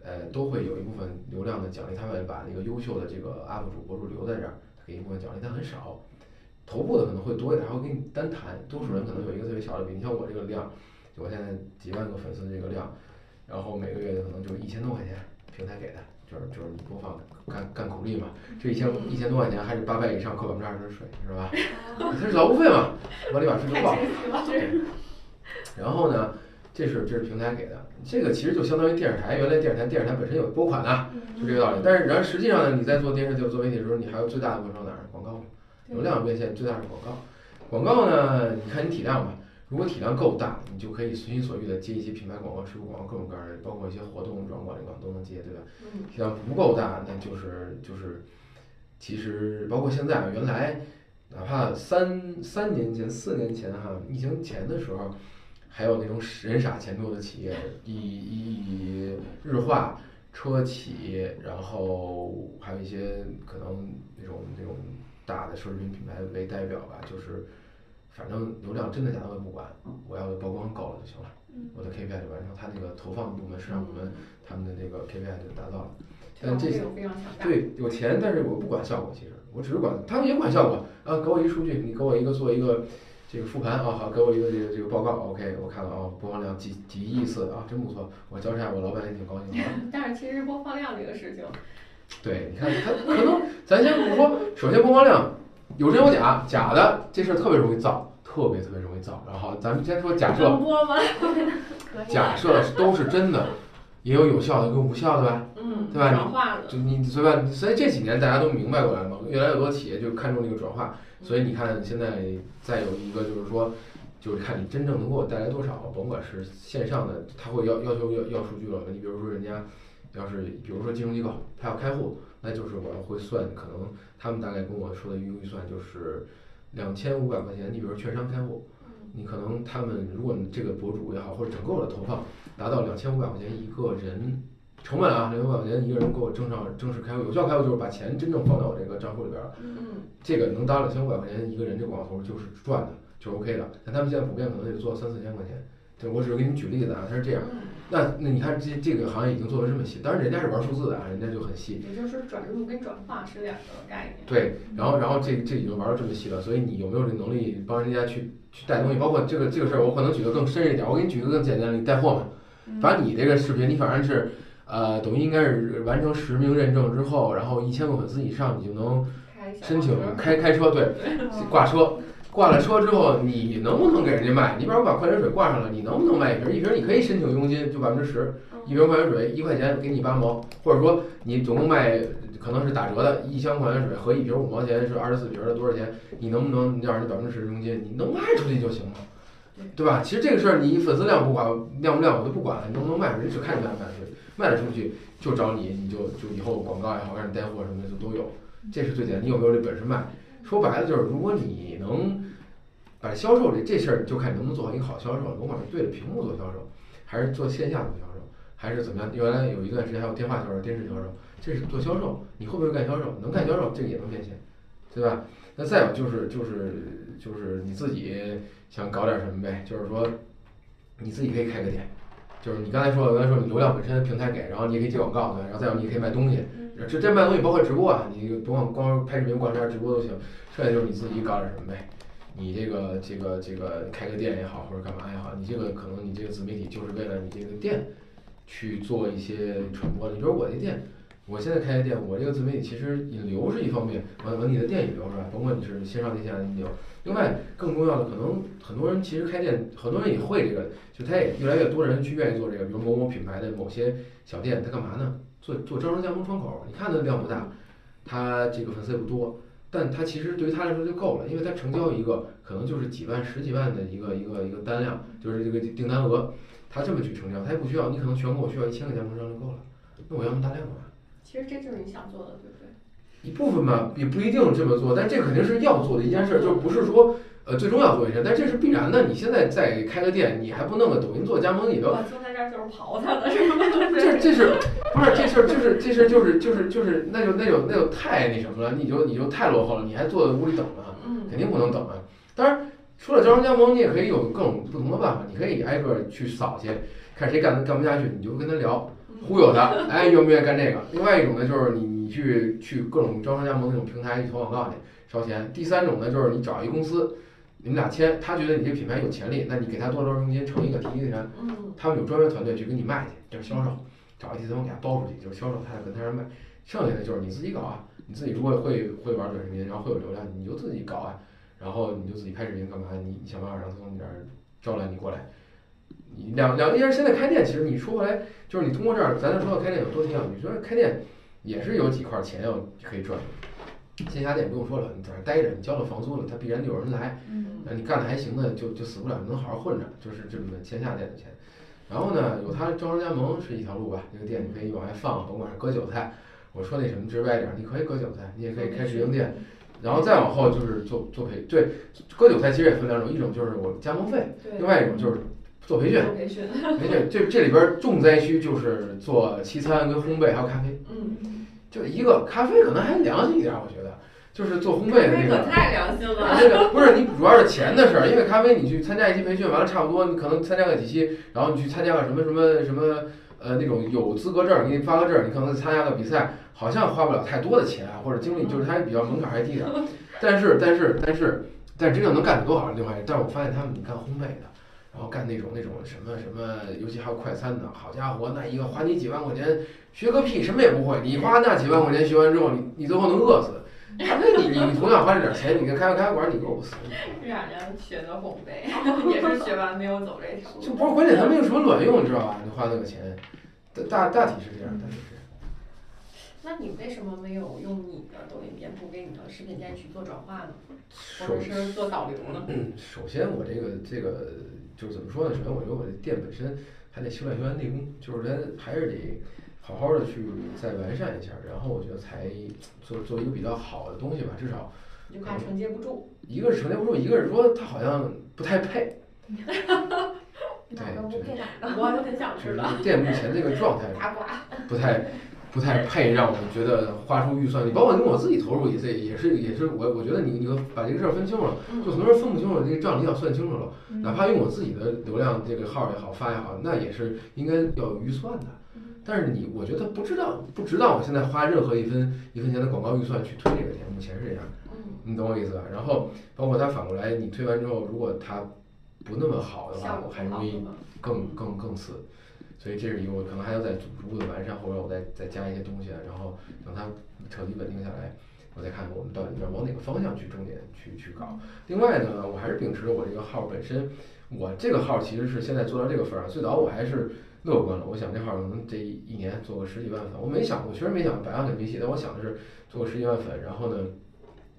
呃，都会有一部分流量的奖励，他会把那个优秀的这个 UP 主博主留在这儿，给一部分奖励，但很少。头部的可能会多一点，还会给你单谈。多数人可能有一个特别小的比，你像我这个量，就我现在几万个粉丝这个量，然后每个月可能就一千多块钱，平台给的。就是就是你播放干干苦力嘛，这一千一千多块钱还是八百以上扣百分之二十的税，是吧？这是劳务费嘛，往里把税都报。然后呢，这是这是平台给的，这个其实就相当于电视台，原来电视台电视台本身有拨款的，就这个道理。但是然后实际上呢，你在做电视就做媒体的时候，你还有最大的过程哪儿？广告，流量变现最大是广告。广告呢，你看你体量吧。如果体量够大，你就可以随心所欲的接一些品牌广告、植入广告，各种各样的，包括一些活动、软广、里广都能接，对吧？体量不够大，那就是就是，其实包括现在，原来哪怕三三年前、四年前哈，疫情前的时候，还有那种人傻钱多的企业，以以以日化、车企，然后还有一些可能那种那种大的奢侈品品牌为代表吧，就是。反正流量真的假的我也不管，我要的曝光够了就行了，我的 KPI 就完成，他那个投放部门、市场部门他们的那个 KPI 就达到了。但这些对有钱，但是我不管效果，其实我只是管他们也管效果啊，给我一数据，你给我一个做一个这个复盘啊，好，给我一个这个这个报告，OK，我看了啊，播放量几几亿次啊，真不错，我交差我老板也挺高兴的。但是其实播放量这个事情，对，你看他可能咱先不说，首先播放量。有真有假，假的这事儿特别容易造，特别特别容易造。然后咱们先说假设，假设都是真的，也有有效的跟无效的吧，嗯，对吧？转化了就你所以所以这几年大家都明白过来嘛，越来越多企业就看重这个转化。所以你看现在再有一个就是说，就是看你真正能给我带来多少，甭管是线上的，他会要要求要要数据了。你比如说人家要是比如说金融机构，他要开户。那就是我要会算，可能他们大概跟我说的预预算就是两千五百块钱。你比如券商开户，你可能他们如果你这个博主也好，或者整个我的投放达到两千五百块钱一个人成本啊，两千五百块钱一个人给我正常正式开户，有效开户就是把钱真正放到我这个账户里边了。嗯，这个能达两千五百块钱一个人，这广告投就是赚的，就是 OK 的。但他们现在普遍可能得做三四千块钱。对，我只是给你举例子啊，他是这样。那那你看这这个行业已经做的这么细，当然人家是玩数字的啊，人家就很细。也就是转入跟转化是两个概念。对，然后然后这这已经玩的这么细了，所以你有没有这能力帮人家去去带东西？包括这个这个事儿，我可能举得更深一点，我给你举个更简单的，你带货嘛。反正你这个视频，你反正是，呃，抖音应该是完成实名认证之后，然后一千个粉丝以上，你就能申请开开车，对，挂车。挂了车之后，你能不能给人家卖？你比如我把矿泉水挂上了，你能不能卖一瓶？一瓶你可以申请佣金，就百分之十。一瓶矿泉水一块钱，给你八毛，或者说你总共卖可能是打折的，一箱矿泉水和一瓶五毛钱是二十四瓶的多少钱？你能不能让人家百分之十佣金？你能卖出去就行了，对吧？其实这个事儿你粉丝量不管量不量我都不管了，你能不能卖出去？只看你卖不卖出去，卖得出去就找你，你就就以后广告也好，让你带货什么的就都有，这是最简单。你有没有这本事卖？说白了就是，如果你能把销售这这事儿，就看你能不能做好一个好销售。甭管是对着屏幕做销售，还是做线下做销售，还是怎么样。原来有一段时间还有电话销售、电视销售，这是做销售。你会不会干销售？能干销售，这个也能变现，对吧？那再有就是就是就是你自己想搞点什么呗？就是说你自己可以开个店，就是你刚才说的，刚才说你流量本身平台给，然后你也可以接广告，对吧？然后再有你也可以卖东西。这这卖东西包括直播啊，你不光光拍视频、挂片、直播都行。剩下就是你自己搞点什么呗。你这个这个这个开个店也好，或者干嘛也好，你这个可能你这个自媒体就是为了你这个店去做一些传播的。你说我这店，我现在开个店，我这个自媒体其实引流是一方面，完完你的店引流是吧？甭管你是线上线下引流。另外更重要的，可能很多人其实开店，很多人也会这个，就他也越来越多人去愿意做这个。比如某某品牌的某些小店，他干嘛呢？做做招商加盟窗口，你看它量不大，他这个粉丝也不多。但他其实对于他来说就够了，因为他成交一个可能就是几万、十几万的一个一个一个单量，就是这个订单额，他这么去成交，他也不需要你可能全国我需要一千个加盟商就够了，那我要那么大量干嘛？其实这就是你想做的，对不对？一部分吧，也不一定这么做，但这肯定是要做的一件事，就不是说呃最终要做一件，但这是必然的。你现在再开个店，你还不弄个抖音做加盟，你都我就在这儿就是刨它的，是吧？这这是不是这事儿？就是这事儿就是就是就是那就那就那就太那什么了，你就你就太落后了，你还坐在屋里等呢，嗯肯定不能等啊。当然，除了招商加盟，你也可以有各种不同的办法，你可以挨个儿去扫去，看谁干干不下去，你就跟他聊，忽悠他，哎，愿不愿意干这个？另外一种呢，就是你你去去各种招商加盟那种平台去投广告去烧钱。第三种呢，就是你找一公司，你们俩签，他觉得你这品牌有潜力，那你给他多少佣金，成一个提一个人，嗯他们有专门团队去给你卖去，就是销售，找一第三方给他包出去，就是销售，他在跟他人卖。剩下的就是你自己搞啊，你自己如果会会玩短视频，然后会有流量，你就自己搞啊，然后你就自己拍视频干嘛？你你想办法让他从你这儿招揽你过来。你两两个人现在开店，其实你说回来，就是你通过这儿，咱就说到开店有多挺好。你说开店也是有几块钱要可以赚。线下店不用说了，你在那儿待着，你交了房租了，他必然就有人来。嗯那你干的还行的，就就死不了，能好好混着，就是这么线下店的钱。然后呢，有他招商加盟是一条路吧，这个店你可以往外放，甭管是割韭菜，我说那什么直白点儿，你可以割韭菜，你也可以开直营店，然后再往后就是做做培，对，割韭菜其实也分两种，一种就是我加盟费，另外一种就是做培训。做培训，培训这这里边儿重灾区就是做西餐跟烘焙还有咖啡，嗯，就一个咖啡可能还良心一点儿，我觉得就是做烘焙的那个这可。太良心了，这个不是你主要是钱的事儿，因为咖啡你去参加一期培训完了差不多，你可能参加个几期，然后你去参加个什么什么什么呃那种有资格证儿，给你发个证儿，你可能参加个比赛，好像花不了太多的钱啊或者精力，就是它比较门槛还低点儿。但是但是但是但真正能干的多好另外一，但是我发现他们你干烘焙的。然后干那种那种什么什么，尤其还有快餐的，好家伙，那一个花你几万块钱，学个屁，什么也不会。你花那几万块钱学完之后，你你最后能饿死。咖啡你你同样花这点钱，你跟开个咖啡馆，你饿不死。让人学的烘焙，也是学完没有走这条路，就不是关键，他没有什么卵用，你知道吧？你花那个钱，大大大体是这样，大体是这样。那你为什么没有用你的抖音店铺给你的食品店去做转化呢？或首者是做导流呢？首先，我这个这个就是怎么说呢？首先，我觉得我这店本身还得修炼修炼内功，就是咱还是得好好的去再完善一下，然后我觉得才做做一个比较好的东西吧。至少你就怕承接不住，一个是承接不住，一个是说他好像不太配。哪个不配哪个？我很想就是知道店目前这个状态。不太不太配让我觉得花出预算。你包括跟我自己投入也是也是也是我我觉得你你把这个事儿分清楚了，就很多人分不清楚这个账你要算清楚了。嗯哪怕用我自己的流量这个号也好发也好，那也是应该要有预算的。但是你我觉得不知道不值当我现在花任何一分一分钱的广告预算去推这个店，目前是这样。嗯，你懂我意思吧？然后包括他反过来，你推完之后，如果他不那么好的话我，还容易？更更更次。所以这是一个我可能还要再逐逐步的完善，或者我再再加一些东西，啊然后等它彻底稳定下来，我再看我们到底要往哪个方向去重点去去搞。另外呢，我还是秉持着我这个号本身，我这个号其实是现在做到这个份儿上，最早我还是乐观了，我想这号可能这一一年做个十几万粉，我没想过，确实没想过百万粉没戏，但我想的是做个十几万粉，然后呢，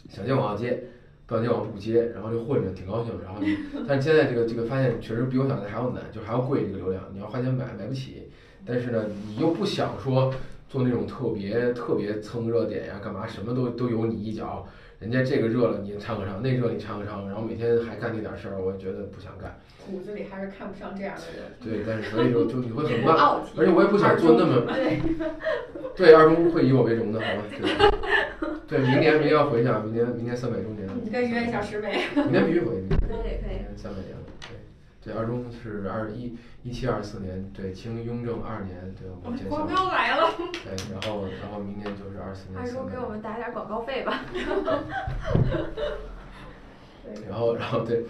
想接往上接。不想接往不接，然后就混着挺高兴，然后，但是现在这个这个发现确实比我想的还要难，就还要贵这个流量，你要花钱买买不起，但是呢，你又不想说做那种特别特别蹭热点呀，干嘛什么都都有你一脚，人家这个热了你也掺和上，那热你掺和上，然后每天还干那点事儿，我觉得不想干。骨子里还是看不上这样的人，对，但是所以就就你会很 慢，而且我也不想做那么 对，二中会以我为荣的，好吧？对，对，明年明年要回去啊，明年明年三百周年了，你跟约一下师妹，明年必须回去。可以可以。三百年了，对，二中是二一一七二四年，对，清雍正二年，对，我们建光校，标来了，对，然后然后明年就是二四年二三百年，叔给我们打点广告费吧。然后然后对，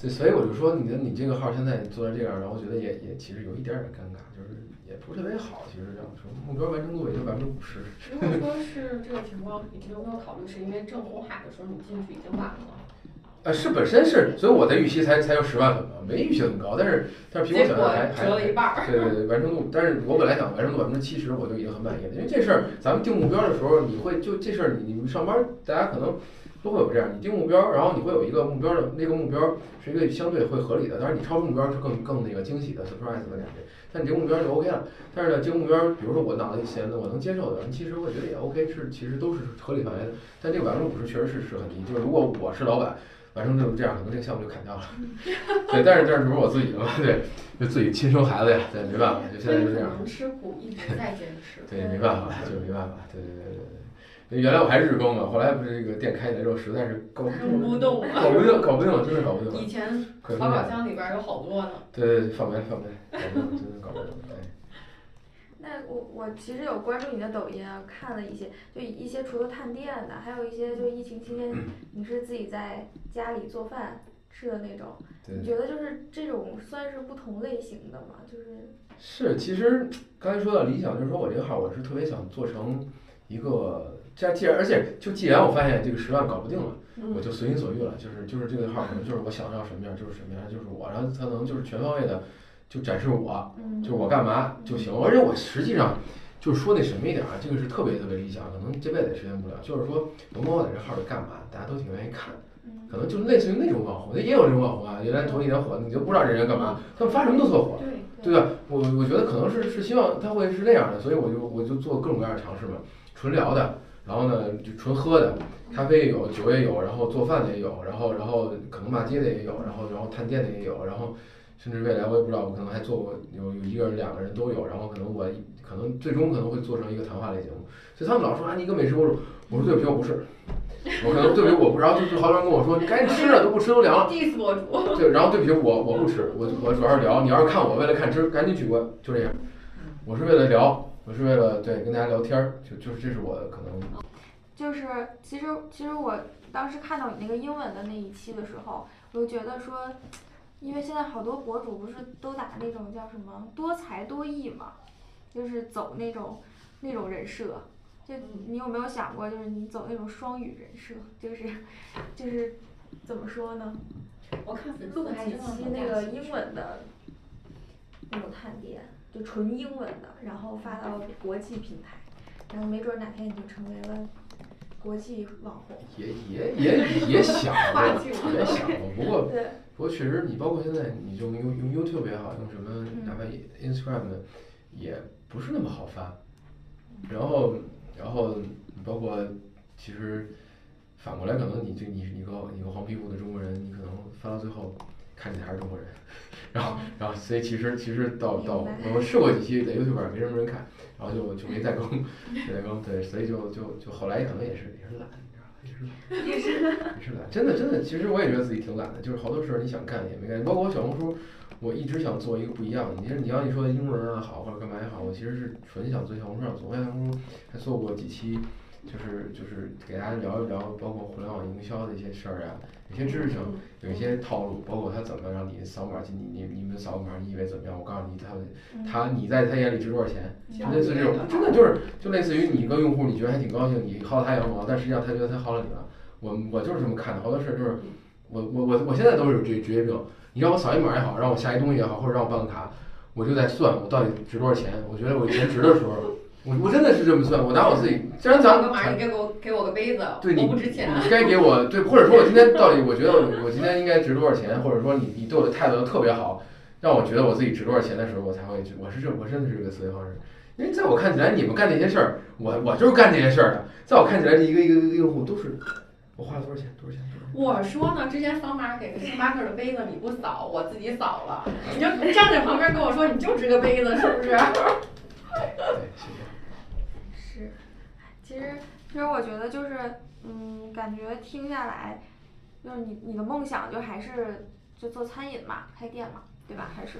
对所以我就说你的你这个号现在做成这样，然后我觉得也也其实有一点点尴尬，就是也不是特别好，其实这样说，目标完成度也就百分之五十，如果说是这个情况，你有没有考虑是因为正红海的时候你进去已经晚了，呃，是本身是，所以我的预期才才有十万粉嘛，没预期很高，但是但是比我想象还还折了一半，对对对，完成度，但是我本来想完成度百分之七十，我就已经很满意了。因为这事儿，咱们定目标的时候，你会就这事儿，你你们上班，大家可能都会有这样，你定目标，然后你会有一个目标的那个目标是一个相对会合理的，当然你超出目标是更更那个惊喜的 surprise 的感觉。但你这个目标就 OK 了，但是呢，这个目标，比如说我脑子里闲的，我能接受的，其实我觉得也 OK，是其实都是合理范围的。但这个百分之五十确实是是很低，就是如果我是老板，完成这种这样，可能这个项目就砍掉了。对，但是但是不是我自己的嘛，对，就自己亲生孩子呀，对，没办法，就现在就这样。能吃苦，一直在坚持。对，没办法，就没办法，对对对对对。原来我还日更嘛，后来不是这个店开起来之后，实在是搞不动，搞不动，搞不定，真的搞不动。以前淘宝箱里边有好多呢。对对对，放没放没，搞不定，真的搞不定。对。那我我其实有关注你的抖音啊，看了一些，就一些除了探店的，还有一些就疫情期间 你是自己在家里做饭吃的那种。你觉得就是这种算是不同类型的吗？就是。是，其实刚才说到理想，就是说我这个号，我是特别想做成一个。这既然而且就既然我发现这个十万搞不定了，我就随心所欲了，就是就是这个号可能就是我想要什么样就是什么样，就是我，然后它能就是全方位的就展示我，就是我干嘛就行。而且我实际上就是说那什么一点啊，这个是特别特别理想，可能这辈子也实现不了。就是说，甭管我在这号里干嘛，大家都挺愿意看，可能就类似于那种网红，也有这种网红啊。原来头几年火，你就不知道这人干嘛，他们发什么都特火，对吧？我我觉得可能是是希望他会是那样的，所以我就我就做各种各样的尝试嘛，纯聊的。然后呢，就纯喝的，咖啡也有，酒也有，然后做饭的也有，然后然后可能骂街的也有，然后然后探店的也有，然后甚至未来我也不知道，我可能还做过有有一个人两个人都有，然后可能我可能最终可能会做成一个谈话类节目，所以他们老说啊你一个美食博主，我说对不起我不是，我可能对不起我不，然后就就好多人跟我说你赶紧吃啊都不吃都凉了，diss 博主，对，然后对不起我我不吃，我我主要是聊，你要是看我为了看吃赶紧取关，就这样，我是为了聊。我是为了对跟大家聊天儿，就就是这是我可能。就是其实其实我当时看到你那个英文的那一期的时候，我就觉得说，因为现在好多博主不是都打那种叫什么多才多艺嘛，就是走那种那种人设。就你有没有想过，就是你走那种双语人设，就是就是怎么说呢？我看录几期那个英文的那种探店。就纯英文的，然后发到国际平台，然后没准哪天你就成为了国际网红。也也也也想 过，也想过，不过不过确实，你包括现在，你就用用 YouTube 也好，用什么哪怕 Instagram 也不是那么好发。然后然后包括其实反过来，可能你这你你个你个黄皮肤的中国人，你可能发到最后。看你还是中国人，然后，然后，所以其实其实到到我试过几期在 YouTube 上没什么人看，然后就就没再更，没再更，对，所以就就就后来可能也是也是懒？也是懒，也是懒，真的真的，其实我也觉得自己挺懒的，就是好多事儿你想干也没干，包括我小红书，我一直想做一个不一样的。你说你要你说英文啊好或者干嘛也好，我其实是纯想做小红书上做，小红书还做过几期。就是就是给大家聊一聊，包括互联网营销的一些事儿啊，有些知识性，有一些套路，包括他怎么让你扫码进，你你你们扫码，你以为怎么样？我告诉你，他他你在他眼里值多少钱？就类似这种，真的就是就类似于你一个用户，你觉得还挺高兴，你薅他羊毛，但实际上他觉得他薅了你了。我我就是这么看的，好多事儿就是我我我我现在都是有这职业病，你让我扫一码也好，让我下一东西也好，或者让我办个卡，我就在算我到底值多少钱。我觉得我以前值的时候。我我真的是这么算，我拿我自己，既然咱干嘛？你给我给我个杯子，对你不值钱你。该给我对，或者说我今天到底我觉得我今天应该值多少钱，或者说你你对我的态度特别好，让我觉得我自己值多少钱的时候，我才会，我是这我真的是这个思维方式。因为在我看起来，你们干那些事儿，我我就是干这些事儿的。在我看起来，这一个一个一个用户都是我花了多少钱，多少钱？我说呢，之前扫码给个星巴克的杯子，你不扫，我自己扫了，你就站在旁边跟我说，你就值个杯子，是不是？对，谢谢。其实，其实我觉得就是，嗯，感觉听下来，就是你你的梦想就还是就做餐饮嘛，开店嘛，对吧？还是，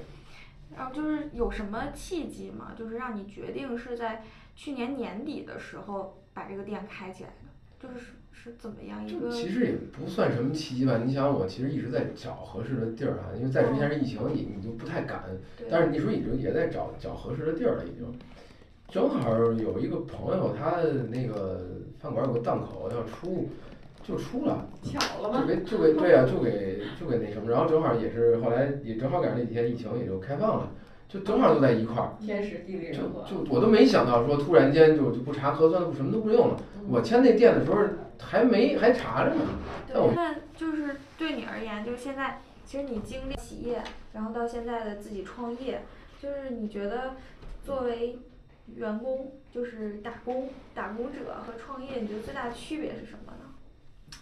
然后就是有什么契机嘛，就是让你决定是在去年年底的时候把这个店开起来的，就是是怎么样一个？其实也不算什么契机吧，你想我其实一直在找合适的地儿啊，因为在之前是疫情，你你就不太敢，但是你说已经也在找找合适的地儿了，已经。正好有一个朋友，他那个饭馆有个档口要出，就出了，巧了吗？就给就给对呀，就给就给那什么，然后正好也是后来也正好赶上那几天疫情也就开放了，就正好就在一块儿。天时地利人和。就就我都没想到说突然间就就不查核酸了，不什么都不用了。我签那店的时候还没还查着呢。对，那就是对你而言，就是现在其实你经历企业，然后到现在的自己创业，就是你觉得作为员工，就是打工打工者和创业，你觉得最大的区别是什么呢？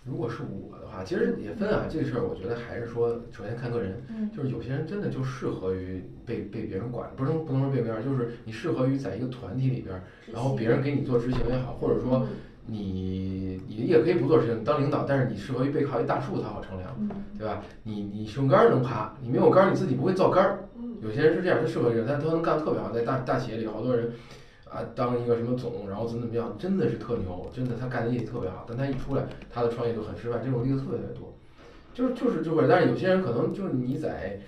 如果是我的话，其实也分啊。这个事儿，我觉得还是说，首先看个人，就是有些人真的就适合于被被别人管，不能不能说被别人，就是你适合于在一个团体里边，然后别人给你做执行也好，或者说你你也可以不做事情，当领导，但是你适合于背靠一大树才好乘凉，对吧？你你用杆儿能爬，你没有杆儿，你自己不会造杆儿。有些人是这样，他适合这个，他他能干得特别好，在大大企业里，好多人。啊，当一个什么总，然后怎么怎么样，真的是特牛，真的他干的业绩特别好，但他一出来，他的创业就很失败，这种例子特别特别多，就是就是就会，但是有些人可能就是你在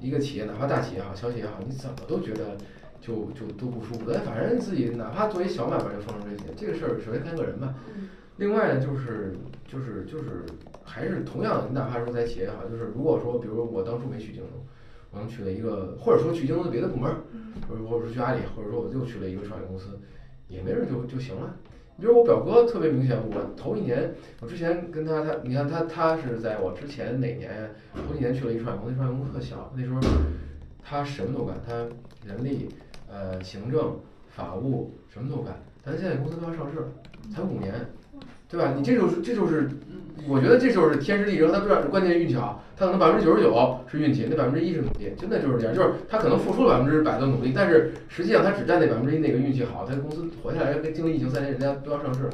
一个企业，哪怕大企业也好，小企业也好，你怎么都觉得就就都不舒服，哎，反正自己哪怕做一小买卖就风生水起，这个事儿首先看个人吧，另外呢就是就是就是还是同样的，你哪怕说在企业也好，就是如果说比如我当初没去京东。我能去了一个，或者说去京东的别的部门，或者或者说去阿里，或者说我又去了一个创业公司，也没准就就行了。你比如我表哥特别明显，我头一年，我之前跟他他，你看他他是在我之前哪年呀？头几年去了一创业公司，创业公司特小，那时候他什么都干，他人力、呃行政、法务什么都干，但现在公司都要上市了，才五年，对吧？你这就是这就是。我觉得这就是天时地利人和，他不是关键运气好，他可能百分之九十九是运气，那百分之一是努力，真的就是这样，就是他可能付出了百分之百的努力，但是实际上他只占那百分之一那个运气好，他公司活下来，经历疫情三年，人家都要上市了。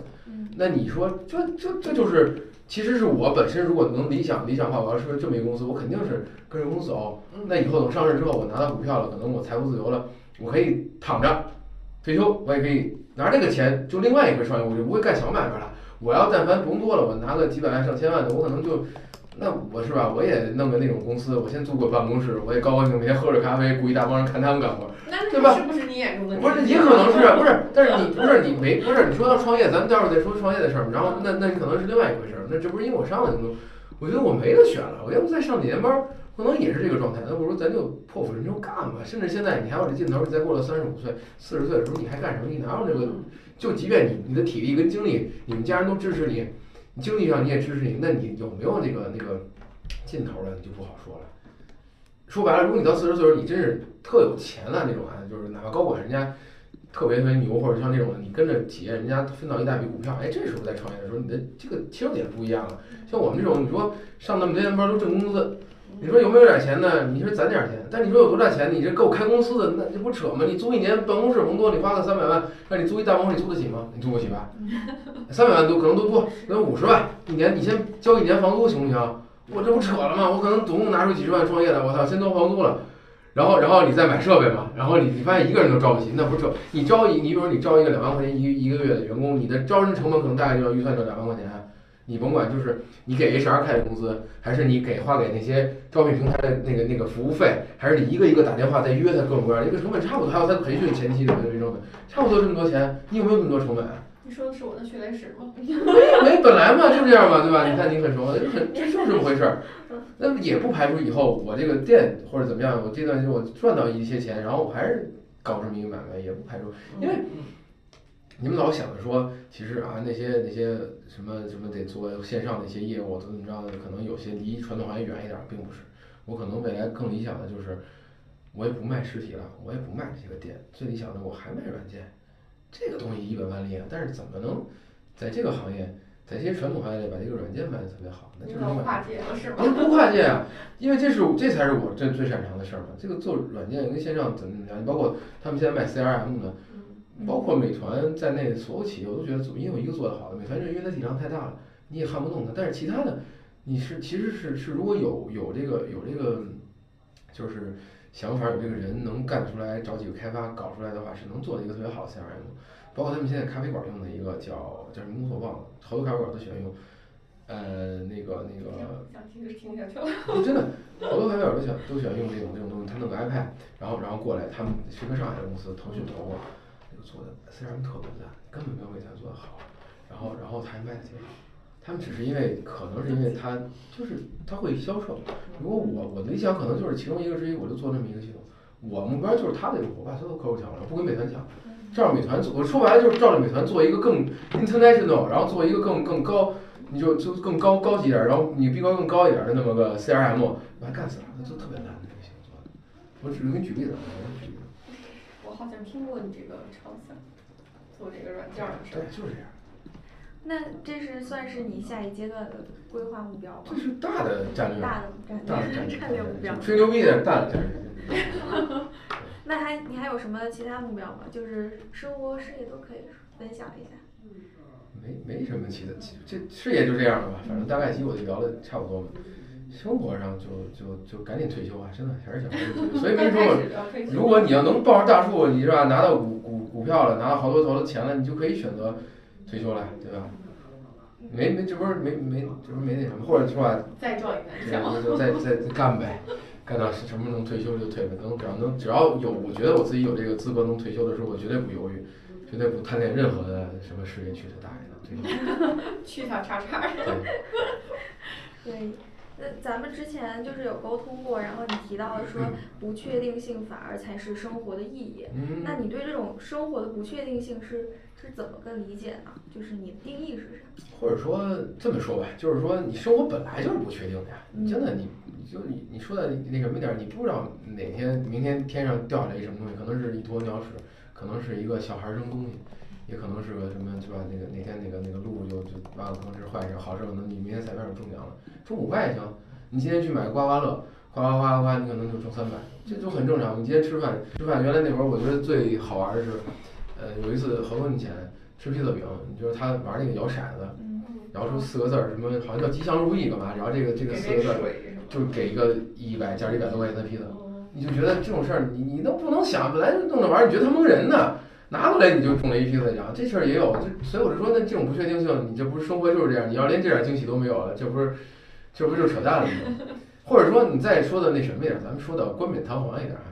那你说这这这就是，其实是我本身如果能理想理想化，我要是这么一个公司，我肯定是跟着公司走。那以后等上市之后，我拿到股票了，可能我财务自由了，我可以躺着退休，我也可以拿这个钱就另外一个创业，我就不会干小买卖了。我要但凡不用多了，我拿个几百万上千万的，我可能就，那我是吧？我也弄个那种公司，我先租个办公室，我也高高兴，每天喝着咖啡，雇一大帮人看他们干活，对吧？是不是你眼中的？不是，也可能是，不是，但是你不是你没不是你说要创业，咱们待会儿再说创业的事儿。然后那那可能是另外一回事儿，那这不是因为我上了京东，我觉得我没得选了，我要不再上几年班，可能也是这个状态。那不如咱就破釜沉舟干吧。甚至现在你还有这劲头，你再过了三十五岁、四十岁的时候，你还干什么？你哪有那个？就即便你你的体力跟精力，你们家人都支持你。你经济上你也支持你，那你有没有那个那个劲头了？你就不好说了。说白了，如果你到四十岁时候，你真是特有钱了那种啊，就是哪怕高管人家特别特别牛，或者像那种，你跟着企业人家分到一大笔股票，哎，这时候再创业的时候，你的这个切入点不一样了。像我们这种，你说上那么多年班都挣工资。你说有没有点钱呢？你说攒点钱，但你说有多大钱？你这够开公司的，那这不扯吗？你租一年办公室甭多，你花个三百万，让你租一大办公室，你租得起吗？你租不起吧？三百万都可能都多，可能五十万一年，你先交一年房租行不行？我这不扯了吗？我可能总共拿出几十万创业来，我操，先交房租了，然后然后你再买设备嘛，然后你你发现一个人都招不起，那不是扯？你招一，你比如说你招一个两万块钱一一个月的员工，你的招人成本可能大概就要预算到两万块钱。你甭管，就是你给 HR 开的工资，还是你给花给那些招聘平台的那个那个服务费，还是你一个一个打电话再约他各种各样，一个成本差不多，还有他培训前期的培训成本，差不多这么多钱，你有没有那么多成本？你说的是我的血泪史吗？没没，本来嘛就这样嘛，对吧？你看你很熟，很这就是这么回事儿。那也不排除以后我这个店或者怎么样，我这段时间我赚到一些钱，然后我还是搞这么一个买卖，也不排除，因为。你们老想着说，其实啊，那些那些什么什么得做线上的一些业务，怎么怎么着的，可能有些离传统行业远一点，并不是。我可能未来更理想的就是，我也不卖实体了，我也不卖这些个店，最理想的我还卖软件，这个东西一本万利啊。但是怎么能在这个行业，在这些传统行业里把这个软件卖的特别好？那就是跨界了是吗？不跨界啊，因为这是这才是我最最擅长的事儿嘛。这个做软件跟线上怎么怎么样，包括他们现在卖 CRM 的。包括美团在内，所有企业我都觉得总有一个做得好的。美团是因为它体量太大了，你也撼不动它。但是其他的，你是其实是是如果有有这个有这个，就是想法有这个人能干出来，找几个开发搞出来的话，是能做的一个特别好的 CRM。包括他们现在咖啡馆用的一个叫叫什么我忘了，好多咖啡馆都喜欢用。呃，那个那个，想听就听下去了。真的，好多咖啡馆都喜欢都喜欢用这种这种东西。他弄个 iPad，然后然后过来，他们是个上海的公司，腾讯投过。做的 CRM 特别烂，根本没有美团做的好。然后，然后他还卖的挺好。他们只是因为，可能是因为他就是他会销售。如果我我的理想可能就是其中一个之一，我就做这么一个系统。我目标就是他的我把所有客户抢了，不跟美团抢。照着美团做，我说白了就是照着美团做一个更 international，然后做一个更更高，你就就更高高级点，然后你逼格更高一点的那么个 CRM，我还干死了，那就特别难的这个行做的。我只是给你举例子，我给你举例子。我好像听过你这个超想，做这个软件的事对儿。，就是这样。那这是算是你下一阶段的规划目标吗这？是大的战略，大的战 大的战略，战略目标。吹牛逼的大的战略。那还你还有什么其他目标吗？就是生活、事业都可以分享一下。没没什么其他，其这事业就这样了吧，反正大概其我就聊的差不多嘛。生活上就就就赶紧退休啊，真的还是想赶紧退休。所以跟你说如果你要能抱着大树，你是吧，拿到股股股票了，拿到好多好多钱了，你就可以选择退休了，对吧？没没，这不是没没，这不是没那什么，或者说吧，再撞一对南墙。就就再再再干呗，干到什么能退休就退呗，能只要能只要有，我觉得我自己有这个资格能退休的时候，我绝对不犹豫，绝对不贪恋任何的什么事业，去他大爷的退休。去他叉叉。对，对，那咱们之前就是有沟通过，然后你提到了说不确定性反而才是生活的意义。嗯，那你对这种生活的不确定性是是怎么个理解呢？就是你的定义是啥？或者说这么说吧，就是说你生活本来就是不确定的呀，真的你你就你你说的那什么点儿，你不知道哪天明天天上掉下来一什么东西，可能是一坨鸟屎，可能是一个小孩儿扔东西，也可能是个什么是吧？那个哪天那个那个路就就完了，可能是坏事，好事可能你明天彩票就中奖了，中五块也行，你今天去买个刮刮乐，刮刮刮刮，你可能就中三百，这就很正常。你今天吃饭吃饭，原来那会儿我觉得最好玩的是，呃，有一次好多年前吃披萨饼，就是他玩那个摇骰子。嗯摇出四个字儿，什么好像叫吉祥如意干嘛？然后这个这个四个字儿？就是给一个一百加一百多块钱的披萨，嗯你就觉得这种事儿你你都不能想，本来就弄着玩意儿，你觉得他蒙人呢，拿过来你就中了一披萨奖，这事儿也有，就所以我就说那这种不确定性，你这不是生活就是这样，你要连这点惊喜都没有了，这不是这不就扯淡了吗？或者说你再说的那什么一点儿，咱们说的冠冕堂皇一点儿，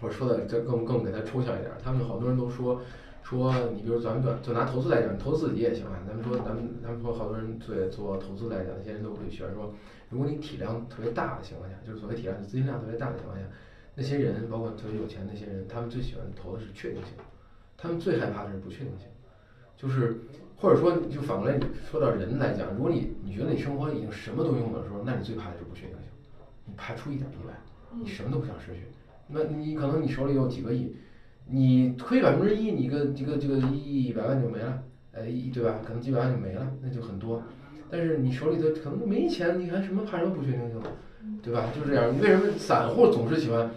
或者说的这更更给它抽象一点儿，他们好多人都说。说你比如咱们就就拿投资来讲，投资自己也行啊。咱们说咱们咱们说好多人对做投资来讲，那些人都会选说，如果你体量特别大的情况下，就是所谓体量资金量特别大的情况下，那些人包括特别有钱那些人，他们最喜欢投的是确定性，他们最害怕的是不确定性，就是或者说就反过来你说到人来讲，如果你你觉得你生活已经什么都拥有的时候，那你最怕的是不确定性，你怕出一点意外，你什么都不想失去，那你可能你手里有几个亿。你亏百分之一，你个这个这个一一百万就没了，呃一对吧？可能几百万就没了，那就很多。但是你手里头可能没钱，你还什么怕什么不确定性，对吧？就是这样。你为什么散户总是喜欢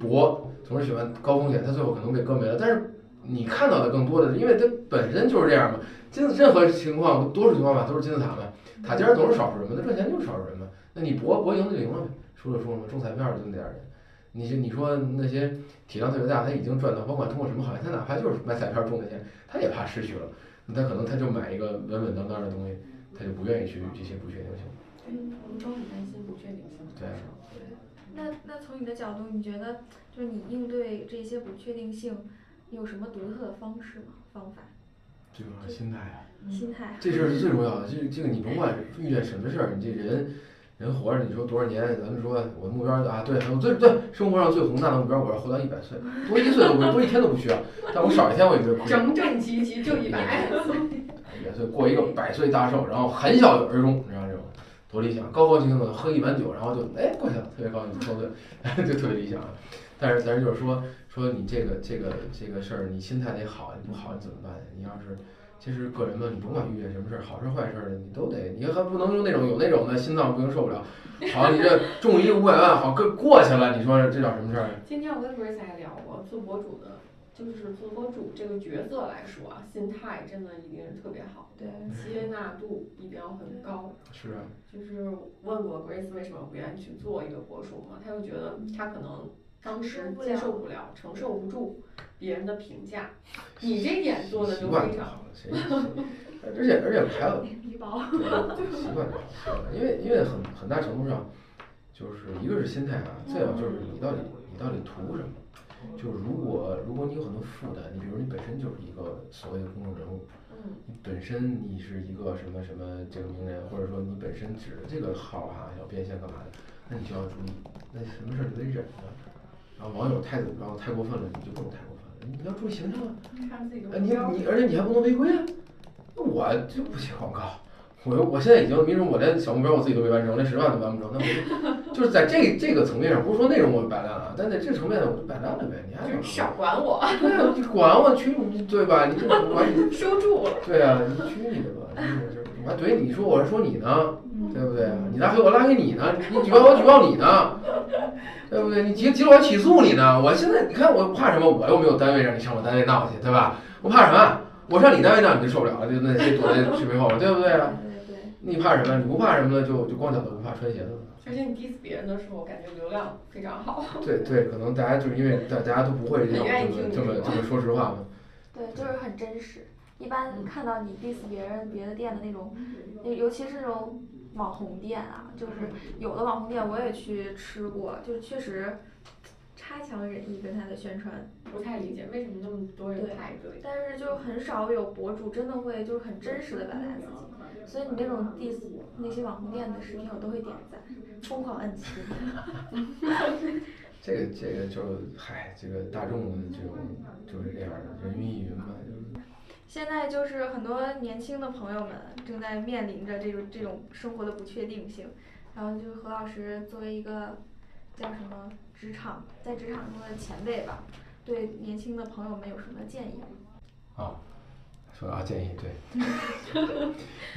搏，总是喜欢高风险？他最后可能被割没了。但是你看到的更多的是，因为它本身就是这样嘛。金字任何情况，多数情况吧都是金字塔嘛，塔尖儿总是少数人嘛，那赚钱就是少数人嘛。那你博博赢就赢了呗，输了输了嘛。中彩票就那点儿人。你你说那些体量特别大，他已经赚到，甭管通过什么行业，他哪怕就是买彩票中的钱，他也怕失去了，那他可能他就买一个稳稳当当的东西，他就不愿意去这些不确定性。嗯，我们都很担心不确定性。对对那那从你的角度，你觉得就是你应对这些不确定性，你有什么独特的方式吗？方法、最重要是心态啊，心态？这事儿是最重要的。这这个你甭管遇见什么事儿，你这人人活着，你说多少年？咱们说我的目标啊，对，我最对生活上最宏大的目标，我要活到一百岁，多一岁都不多一天都不需要，但我少一天我也觉得亏。整整齐齐就一百。一百岁过一个百岁大寿，然后含笑而终，你知道这种多理想，高高兴兴的喝一碗酒，然后就哎过去了，特别高兴，抽对，就特别理想啊。但是但是就是说说你这个这个这个事儿，你心态得好，你不好你怎么办？你要是其实个人嘛，你甭管遇见什么事儿，好事儿坏事儿的，你都得，你还不能用那种有那种的心脏不行受不了。好，你这中一个五百万，好过过去了，你说这叫什么事儿？今天我跟 Grace 还聊过，做博主的，就是做博主这个角色来说啊，心态真的一定是特别好，对，接纳度一定要很高。是啊，就是问过 Grace 为什么不愿意去做一个博主嘛，他就觉得他可能当时接受不了、承受不住别人的评价。你这点做的习就非常惯就好了，谁？谁而且而且还有。对，习惯就好，习惯因为因为很很大程度上，就是一个是心态啊，再有就是你到底你到底图什么？就是如果如果你有很多负担，你比如你本身就是一个所谓的公众人物，嗯你本身你是一个什么什么这个名人，或者说你本身指着这个号哈要变现干嘛的，那你就要注意，那什么事儿你得忍着，然后网友太然后太过分了，你就不能太过分了，你要注意形象啊。看自己的哎，你。你而且你还不能违规啊！那我就不接广告，我我现在已经，比如说我连小目标我自己都没完成，连十万都完不成，那我就就是在这这个层面上，不是说内容我摆烂了，但在这个层面上我就摆烂了呗。你还少管我，对啊，你管我去你对吧？你这管 你收住了。对啊，你去你的吧！你这我还怼你说我是说你呢，嗯对不对？你拉黑我拉黑你呢，你举报我举报你呢，对不对？你急急了我起诉你呢。我现在你看我怕什么？我又没有单位让你上我单位闹去，对吧？我怕什么？我上你单位闹你就受不了了，就那些躲在视频后面，对不对啊？对对你怕什么？你不怕什么呢？就就光脚的不怕穿鞋的。而且你 diss 别人的时候，感觉流量非常好。对对，可能大家就是因为大大家都不会这样很愿意这么听这么这么说实话嘛。对，就是很真实。一般看到你 diss 别人别的店的那种，尤尤其是那种网红店啊，就是有的网红店我也去吃过，就是确实差强人意跟他的宣传，不太理解为什么那么多人排队。但是就很少有博主真的会就是很真实的表达自己，所以你那种 diss 那些网红店的视频我都会点赞，疯狂摁亲。这个这个就嗨，这个大众的这种就是这样的，人云亦云嘛，就是。现在就是很多年轻的朋友们正在面临着这种这种生活的不确定性，然后就是何老师作为一个叫什么职场在职场中的前辈吧，对年轻的朋友们有什么建议吗？啊，说啊建议对，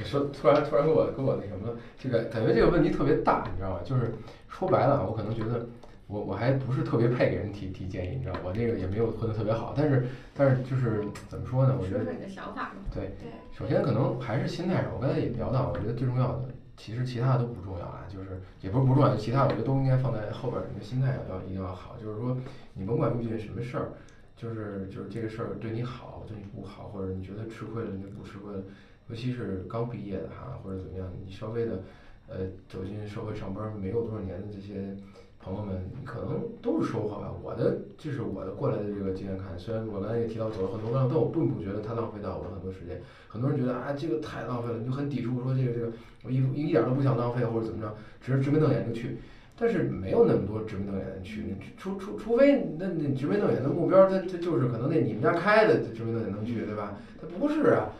说突然突然给我给我那什么，这个感觉这个问题特别大，你知道吗？就是说白了，我可能觉得我我还不是特别配给人提提建议，你知道，我这个也没有混得特别好，但是但是就是怎么说呢？我觉得说说你的想法嘛。对，对，首先可能还是心态上，我刚才也聊到，我觉得最重要的其实其他的都不重要啊，就是也不是不重要，其他我觉得都应该放在后边儿，你的心态要一定要好，就是说你甭管遇见什么事儿。就是就是这个事儿对你好，对你不好，或者你觉得吃亏了，你就不吃亏了。尤其是刚毕业的哈，或者怎么样，你稍微的呃走进社会上班儿没有多少年的这些朋友们，可能都是收获吧。我的这是我的过来的这个经验看，虽然我刚才也提到走了很多弯路，但我并不觉得它浪费到我很多时间。很多人觉得啊这个太浪费了，你就很抵触说这个这个我一一点都不想浪费或者怎么着，只是直眉瞪眼就去。但是没有那么多直眉瞪眼的去，除除除非那那直眉瞪眼的目标，它它就是可能那你们家开的直眉瞪眼能去，对吧？它不是啊，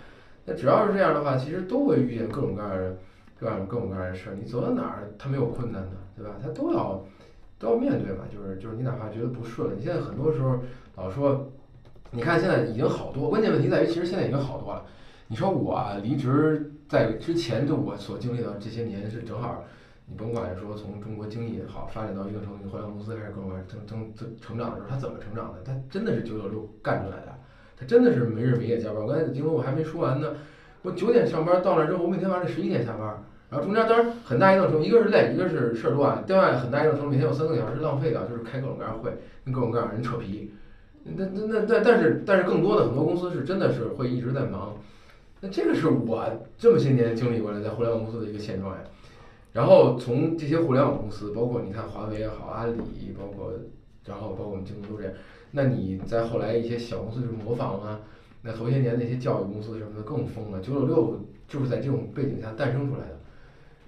那只要是这样的话，其实都会遇见各种各样的各样各种各样的事儿。你走到哪儿，它没有困难的，对吧？它都要都要面对嘛，就是就是你哪怕觉得不顺了，你现在很多时候老说，你看现在已经好多，关键问题在于其实现在已经好多了。你说我离职在之前就我所经历的这些年是正好。你甭管说从中国经济也好发展到一定程度，互联网公司开始各种各样增增增成长的时候，他怎么成长的？他真的是九九六干出来的，他真的是没日没夜加班。我刚才因为我还没说完呢，我九点上班到那之后，我每天晚上十一点下班，然后中间当然很大一定程度，一个是累，一个是事儿多啊。另外很大一定程度，每天有三个小时浪费的，就是开各种各样会，跟各种各样人扯皮。那那那但但是但是更多的很多公司是真的是会一直在忙。那这个是我这么些年经历过来在互联网公司的一个现状呀。然后从这些互联网公司，包括你看华为也好，阿里，包括然后包括我们京东都这样。那你在后来一些小公司就模仿啊，那头些年那些教育公司什么的更疯了，九九六就是在这种背景下诞生出来的。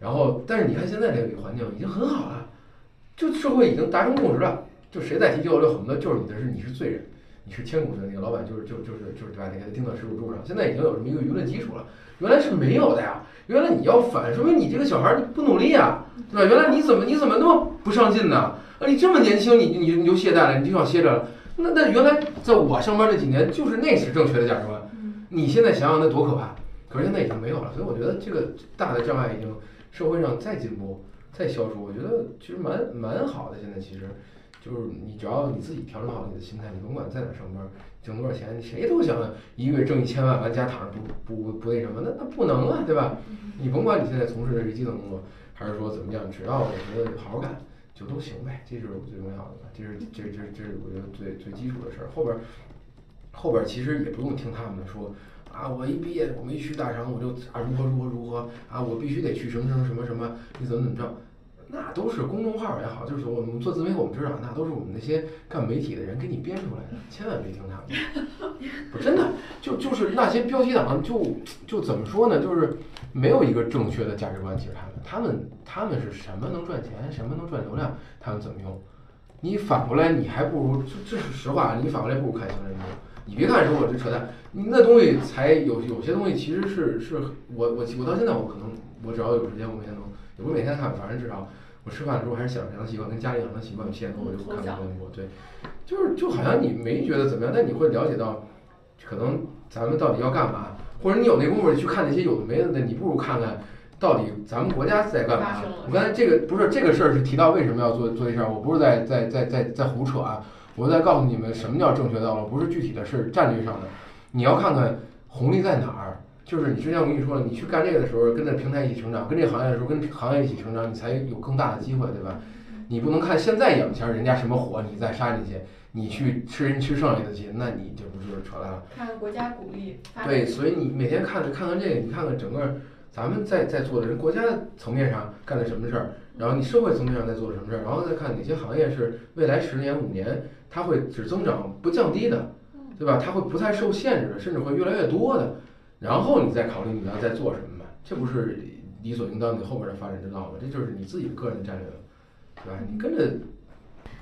然后，但是你看现在这个环境已经很好了，就社会已经达成共识了，就谁再提九九六，恨不得就是你的是你是罪人，你是千古的那个老板，就是就就是就是对吧？你给他钉到耻辱柱上，现在已经有这么一个舆论基础了，原来是没有的呀。原来你要反，说明你这个小孩儿你不努力啊，对吧？原来你怎么你怎么那么不上进呢？啊，你这么年轻，你你你就懈怠了，你就想歇着了。那那原来在我上班这几年，就是那是正确的价值观。你现在想想那多可怕！可是现在已经没有了，所以我觉得这个大的障碍已经社会上再进步、再消除，我觉得其实蛮蛮好的。现在其实就是你只要你自己调整好你的心态，你甭管在哪儿上班。挣多少钱？谁都想一个月挣一千万，完家躺着不不不那什么？那那不能啊，对吧？你甭管你现在从事的是基层工作，还是说怎么样，只要我觉得好好干，就都行呗。这是我最重要的，这是这这这是我觉得最最基础的事儿。后边后边其实也不用听他们说啊，我一毕业我没去大厂，我就啊如何如何如何啊，我必须得去什么什么什么什么，你怎么怎么着？那都是公众号也好，就是我们做自媒体，我们知道那都是我们那些干媒体的人给你编出来的，千万别听他们的。不真的，就就是那些标题党，就就怎么说呢？就是没有一个正确的价值观。其实他们，他们他们是什么能赚钱，什么能赚流量，他们怎么用？你反过来你还不如这这是实话，你反过来不如看《星人》。你别看说我这扯淡，你那东西才有有些东西其实是是我我我到现在我可能我只要有时间我每天能也不是每天看，反正至少我吃饭的时候还是想养成习惯，跟家里养成习惯，七点多我就看《看微博》。对，就是就好像你没觉得怎么样，但你会了解到，可能咱们到底要干嘛，或者你有那功夫去看那些有的没的，那你不如看看。到底咱们国家在干嘛？我刚才这个不是这个事儿是提到为什么要做做这事儿，我不是在在在在在胡扯啊，我再告诉你们什么叫正确道路，不是具体的是战略上的。你要看看红利在哪儿，就是你之前我跟你说了，你去干这个的时候，跟着平台一起成长，跟这个行业的时候跟行业一起成长，你才有更大的机会，对吧？你不能看现在眼前人家什么火，你再杀进去，你去吃人吃剩下的去，那你这不就是扯淡了？看国家鼓励。对，所以你每天看着看看这个，你看看整个。咱们在在做的人，国家层面上干了什么事儿，然后你社会层面上在做什么事儿，然后再看哪些行业是未来十年五年它会只增长不降低的，对吧？它会不太受限制的，甚至会越来越多的，然后你再考虑你要再做什么嘛，这不是理所应当你后边的发展之道吗？这就是你自己的个人的战略了，对吧？你跟着。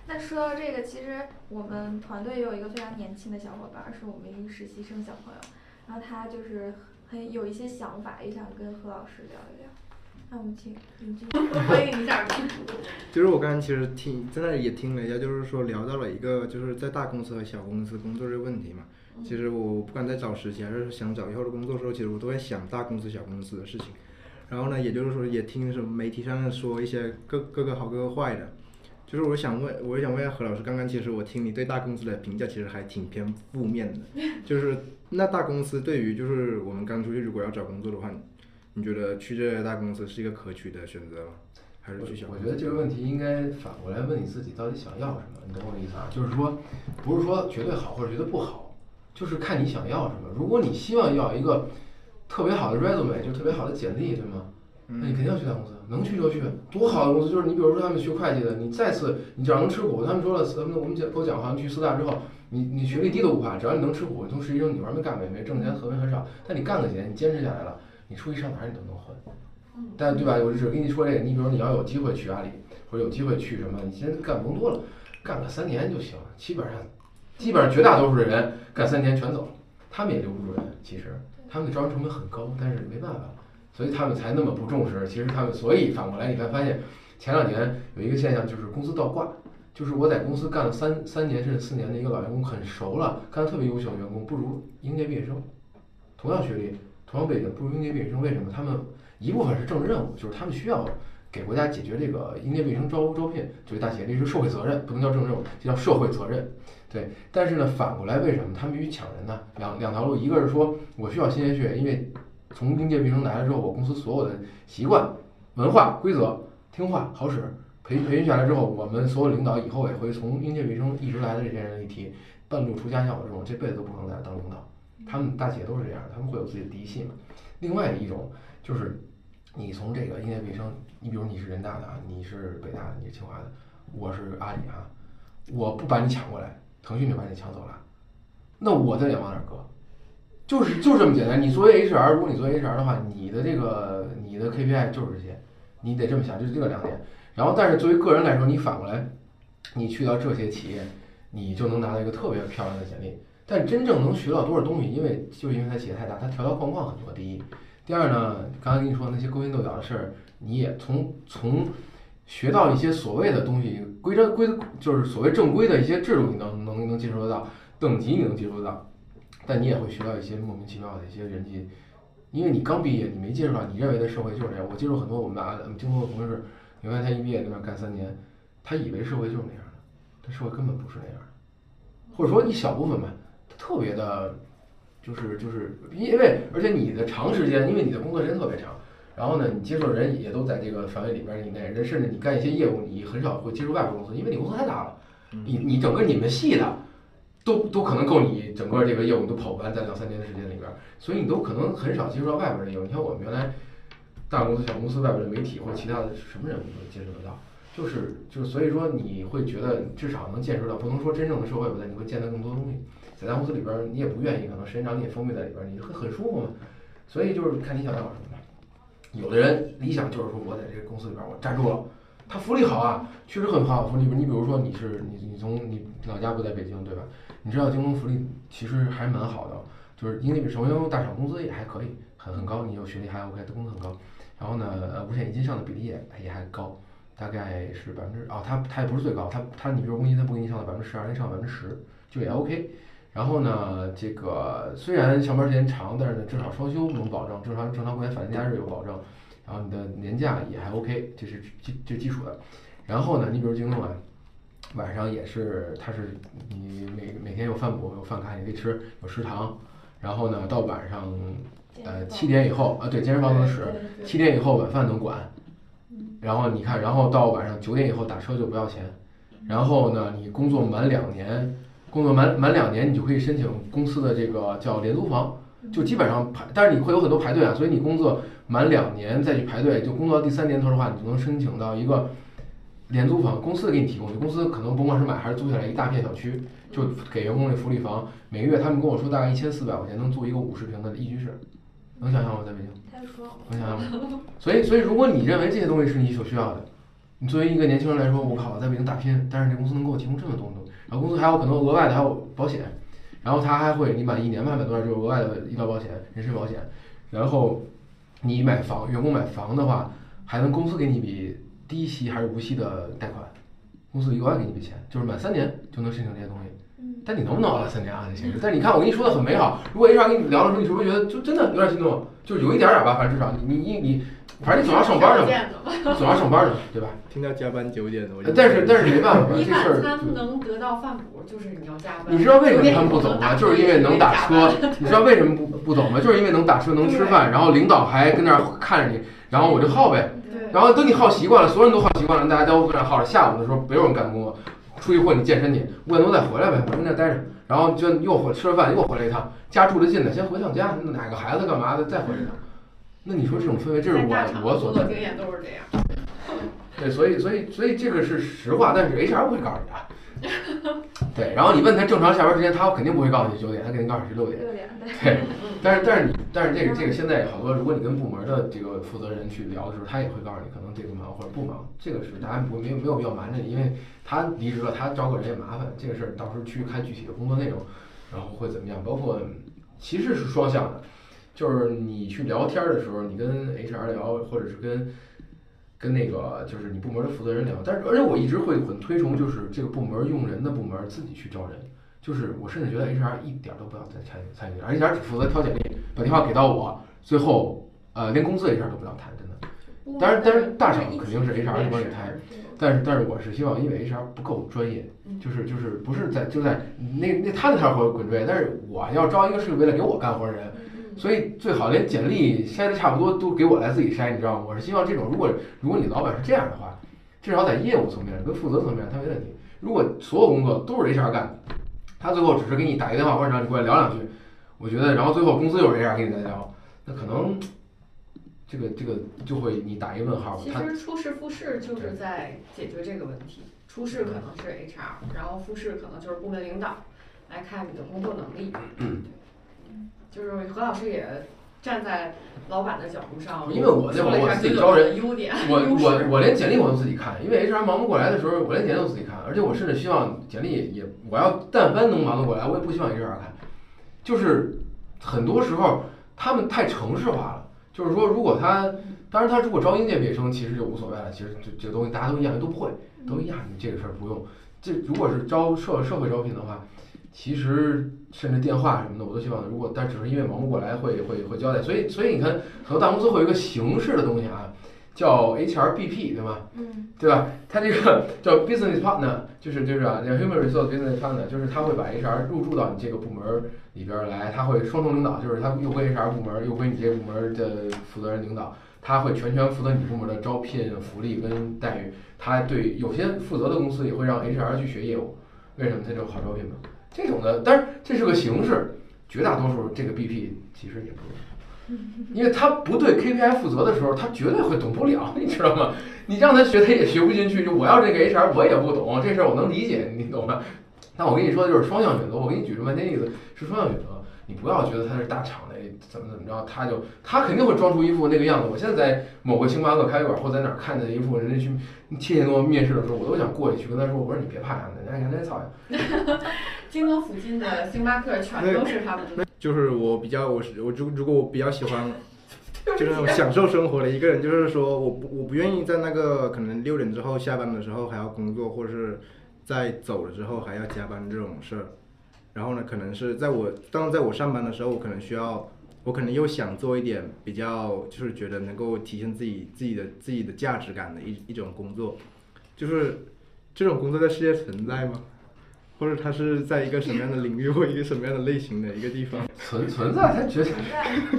那说到这个，其实我们团队也有一个非常年轻的小伙伴，是我们一个实习生小朋友，然后他就是。很有一些想法，也想跟何老师聊一聊。那我们请林军欢迎一下。就是我刚刚其实听在那里也听了一下，就是说聊到了一个就是在大公司和小公司工作这个问题嘛。其实我不管在找实习还是想找以后的工作的时候，其实我都在想大公司小公司的事情。然后呢，也就是说也听什么媒体上说一些各各个好各个坏的。就是我想问，我想问一下何老师，刚刚其实我听你对大公司的评价其实还挺偏负面的，就是那大公司对于就是我们刚出去如果要找工作的话，你觉得去这大公司是一个可取的选择吗？还是去小？我觉得这个问题应该反过来问你自己，到底想要什么？你懂我的意思啊？就是说，不是说绝对好或者绝对不好，就是看你想要什么。如果你希望要一个特别好的 resume，就特别好的简历，对吗？那你肯定要去大公司，能去就去，多好的公司！就是你比如说他们学会计的，你再次你只要能吃苦，他们说了，他们我们讲给我讲，好像去四大之后，你你学历低都不怕，只要你能吃苦，从实习生你玩命干呗没挣钱，很很少，但你干个几年，你坚持下来了，你出去上哪儿你都能混。但对吧？我只跟你说这个，你比如你要有机会去阿里，或者有机会去什么，你先干甭多了，干个三年就行了。基本上，基本上绝大多数的人干三年全走了，他们也留不住人。其实他们的招人成本很高，但是没办法。所以他们才那么不重视。其实他们，所以反过来，你才发现，前两年有一个现象，就是公司倒挂，就是我在公司干了三三年甚至四年的一个老员工，很熟了，干得特别优秀的员工，不如应届毕业生，同样学历，同样背景，不如应届毕业生。为什么？他们一部分是政治任务，就是他们需要给国家解决这个应届毕业生招招聘作为大企业，这是社会责任，不能叫政治任务，这叫社会责任。对。但是呢，反过来为什么他们必须抢人呢？两两条路，一个是说我需要新鲜血液，因为。从应届毕业生来了之后，我公司所有的习惯、文化、规则、听话、好使，培培训下来之后，我们所有领导以后也会从应届毕业生一直来的这些人里提，半路出家像我这种，这辈子都不可能在当领导。他们大企业都是这样，他们会有自己的嫡系嘛。另外一种就是，你从这个应届毕业生，你比如你是人大的啊，你是北大的，你是清华的，我是阿里啊，我不把你抢过来，腾讯就把你抢走了，那我的脸往哪搁？就是就这么简单。你作为 HR，如果你作为 HR 的话，你的这个你的 KPI 就是这些，你得这么想，就是这个两点。然后，但是作为个人来说，你反过来，你去到这些企业，你就能拿到一个特别漂亮的简历。但真正能学到多少东西，因为就是因为它企业太大，它条条框框很多。第一，第二呢，刚才跟你说那些勾心斗角的事儿，你也从从学到一些所谓的东西，规则规就是所谓正规的一些制度，你能能能接触得到，等级你能接触得到。但你也会学到一些莫名其妙的一些人际，因为你刚毕业，你没接触到，你认为的社会就是这样。我接触很多我们啊，京东的同事，原来他一毕业在那边干三年，他以为社会就是那样的，但社会根本不是那样的，或者说一小部分吧，特别的，就是就是因为而且你的长时间，因为你的工作时间特别长，然后呢，你接触的人也都在这个范围里边以内，人甚至你干一些业务，你很少会接触外部公司，因为你公司太大了，你你整个你们系的。都都可能够你整个这个业务都跑完，在两三年的时间里边，所以你都可能很少接触到外边的业务。你看我们原来大公司、小公司外边的媒体或者其他的什么人，我们都接触得到。就是就是，所以说你会觉得至少能见识到，不能说真正的社会吧，但你会见到更多东西。在大公司里边，你也不愿意，可能时间长你也封闭在里边，你会很舒服嘛。所以就是看你想要什么。有的人理想就是说我在这个公司里边我站住了。他福利好啊，确实很好福利。你比如说你是你你从你老家不在北京对吧？你知道京东福利其实还蛮好的，就是因为首先大厂工资也还可以，很很高，你有学历还 OK，工资很高。然后呢，呃，五险一金上的比例也也还高，大概是百分之哦，它它也不是最高，它它你比如公积金它不给你上到百分之十二，给你上百分之十，就也 OK。然后呢，这个虽然上班时间长，但是呢，至少双休能保证，正常正常过年返家日有保证。然后你的年假也还 OK，这是基这基础的。然后呢，你比如京东啊，晚上也是，它是你每每天有饭补，有饭卡你可以吃，有食堂。然后呢，到晚上呃七点以后啊，对，健身房能使，七点以后晚饭能管。然后你看，然后到晚上九点以后打车就不要钱。然后呢，你工作满两年，工作满满两年，你就可以申请公司的这个叫廉租房，就基本上排，但是你会有很多排队啊，所以你工作满两年再去排队，就工作到第三年头的话，你就能申请到一个廉租房，公司给你提供，公司可能甭管是买还是租下来一大片小区，就给员工这福利房，每个月他们跟我说大概一千四百块钱能租一个五十平的一居室，能想象吗？在北京？太爽了。能想象吗？所以，所以如果你认为这些东西是你所需要的，你作为一个年轻人来说，我靠，在北京打拼，但是这公司能给我提供这么多东西，然后公司还有可能额外的还有保险，然后他还会你满一年满百多少就是额外的医疗保险、人身保险，然后你买房，员工买房的话，还能公司给你一笔低息还是无息的贷款，公司额外给你一笔钱，就是满三年就能申请这些东西。但你能不能熬到三年啊？这其实，但你看我跟你说的很美好。如果 HR 跟你聊的时候，你是不是觉得就真的有点心动？就是有一点点吧，反正至少你你你，反正你总要上班的嘛，你总要上班的，对吧？听到加班九点的，我但是但是没办法，一 这事儿能得到饭补，就是你要加班。你知道为什么他们不走吗？就是因为能打车。你知道为什么不不走吗？就是因为能打车能吃饭，然后领导还跟那儿看着你，然后我就耗呗。然后等你耗习惯了，所有人都耗习惯了，大家都搁那耗着。下午的时候没有人干工作，出去混你健身去，五点多再回来呗，我跟那待着。然后就又回吃了饭又回来一趟，家住的近的先回趟家，哪个孩子干嘛的再回来一趟。那你说这种氛围，这是我我所经验都是这样。对，所以所以所以这个是实话，但是 HR 不会告诉你啊。对，然后你问他正常下班时间，他肯定不会告诉你九点，他肯定告诉你是六点。六点对。但是但是你但是这个这个现在好多，如果你跟部门的这个负责人去聊的时候，他也会告诉你可能这个忙或者不忙，这个是大家不没有没有必要瞒着你，因为他离职了，他招个人也麻烦，这个事儿到时候去看具体的工作内容，然后会怎么样，包括其实是双向的，就是你去聊天的时候，你跟 HR 聊，或者是跟跟那个就是你部门的负责人聊，但是而且我一直会很推崇，就是这个部门用人的部门自己去招人。就是我甚至觉得 HR 一点都不要再参与参与，HR 只负责挑简历，把电话给到我，最后呃连工资 HR 都不要谈，真的。当然，但是大厂肯定是 HR 去帮你谈，但是但是我是希望，因为 HR 不够专业，就是就是不是在就在那那他那条活滚追，但是我要招一个是为了给我干活的人，所以最好连简历筛的差不多都给我来自己筛，你知道吗？我是希望这种，如果如果你老板是这样的话，至少在业务层面跟负责层面他没问题。如果所有工作都是 HR 干的。他最后只是给你打一个电话，或者让你过来聊两句，我觉得，然后最后公司又是 HR 给你再聊，那可能这个这个就会你打一个问号。其实初试复试就是在解决这个问题，初试可能是 HR，然后复试可能就是部门领导来看你的工作能力。嗯，就是何老师也站在老板的角度上，因为我那会儿我自己招人，优点，我我我连简历我都自己看，因为 HR 忙不过来的时候，我连简历都自己看，而且我甚至希望简历也我要但凡能忙得过来，我也不希望 HR 看，就是很多时候他们太城市化了，就是说如果他当然他如果招应届毕业生，其实就无所谓了，其实这这个东西大家都一样，都不会，都一样，你这个事儿不用。这如果是招社社会招聘的话。其实甚至电话什么的，我都希望，如果但只是因为忙不过来，会会会交代。所以所以你看，很多大公司会有一个形式的东西啊，叫 HRBP，对吗？嗯。对吧？它这个叫 Business Partner，就是就是啊，叫 Human Resource Business Partner，就是他会把 HR 入驻到你这个部门里边来，他会双重领导，就是他又归 HR 部门，又归你这个部门的负责人领导，他会全权负责你部门的招聘、福利跟待遇。他对有些负责的公司也会让 HR 去学业务，为什么？他就好招聘嘛。这种的，但是这是个形式，绝大多数这个 BP 其实也不用，因为他不对 KPI 负责的时候，他绝对会懂不了，你知道吗？你让他学，他也学不进去。就我要这个 HR，我也不懂这事儿，我能理解，你懂吗？但我跟你说的就是双向选择。我给你举这半天例子，是双向选择。你不要觉得他是大厂的怎么怎么着，他就他肯定会装出一副那个样子。我现在在某个星巴克开馆或在哪儿看见一副人家去切切诺面试的时候，我都想过去去跟他说，我说你别怕呀，人家人家操。京东附近的星巴克全都是他们的。就是我比较，我是我如如果我比较喜欢，就是那种享受生活的一个人，就是说我不我不愿意在那个可能六点之后下班的时候还要工作，或者是在走了之后还要加班这种事儿。然后呢，可能是在我当在我上班的时候，我可能需要，我可能又想做一点比较，就是觉得能够体现自己自己的自己的价值感的一一种工作，就是这种工作在世界存在吗？或者它是在一个什么样的领域或一个什么样的类型的一个地方？存存在，它绝对，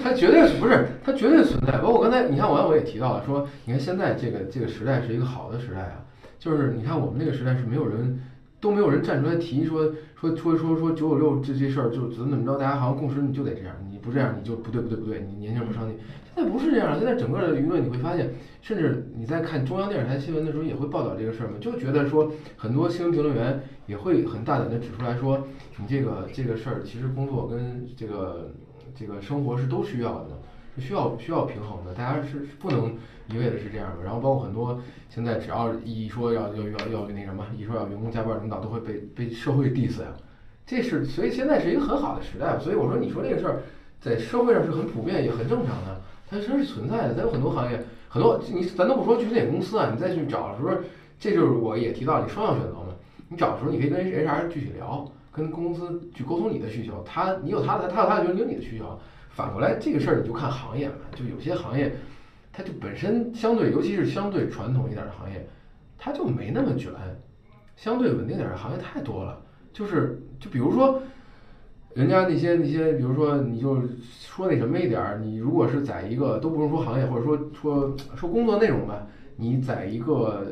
它绝对不是，它绝对存在。包括刚才你看，我我也提到了，说你看现在这个这个时代是一个好的时代啊，就是你看我们那个时代是没有人。都没有人站出来提说说说说说九九六这这事儿就怎么怎么着，大家好像共识你就得这样，你不这样你就不对不对不对，你年轻人不上进。现在不是这样，现在整个的舆论你会发现，甚至你在看中央电视台新闻的时候也会报道这个事儿嘛，就觉得说很多新闻评论员也会很大胆的指出来说，你这个这个事儿其实工作跟这个这个生活是都需要的，是需要需要平衡的，大家是不能。一味的是这样的，然后包括很多现在只要一说要要要要那什么，一说要员工加班，领导都会被被社会 diss 呀。这是所以现在是一个很好的时代，所以我说你说这个事儿在社会上是很普遍也很正常的，它它是存在的。咱有很多行业，很多你咱都不说具体哪公司啊，你再去找的时候，这就是我也提到你双向选择嘛。你找的时候你可以跟 HR 具体聊，跟公司去沟通你的需求，他你有他的，他有他的需求，你有你的需求。反过来这个事儿你就看行业嘛，就有些行业。它就本身相对，尤其是相对传统一点的行业，它就没那么卷，相对稳定点的行业太多了。就是，就比如说，人家那些那些，比如说，你就说那什么一点儿，你如果是在一个都不用说行业，或者说说说工作内容吧，你在一个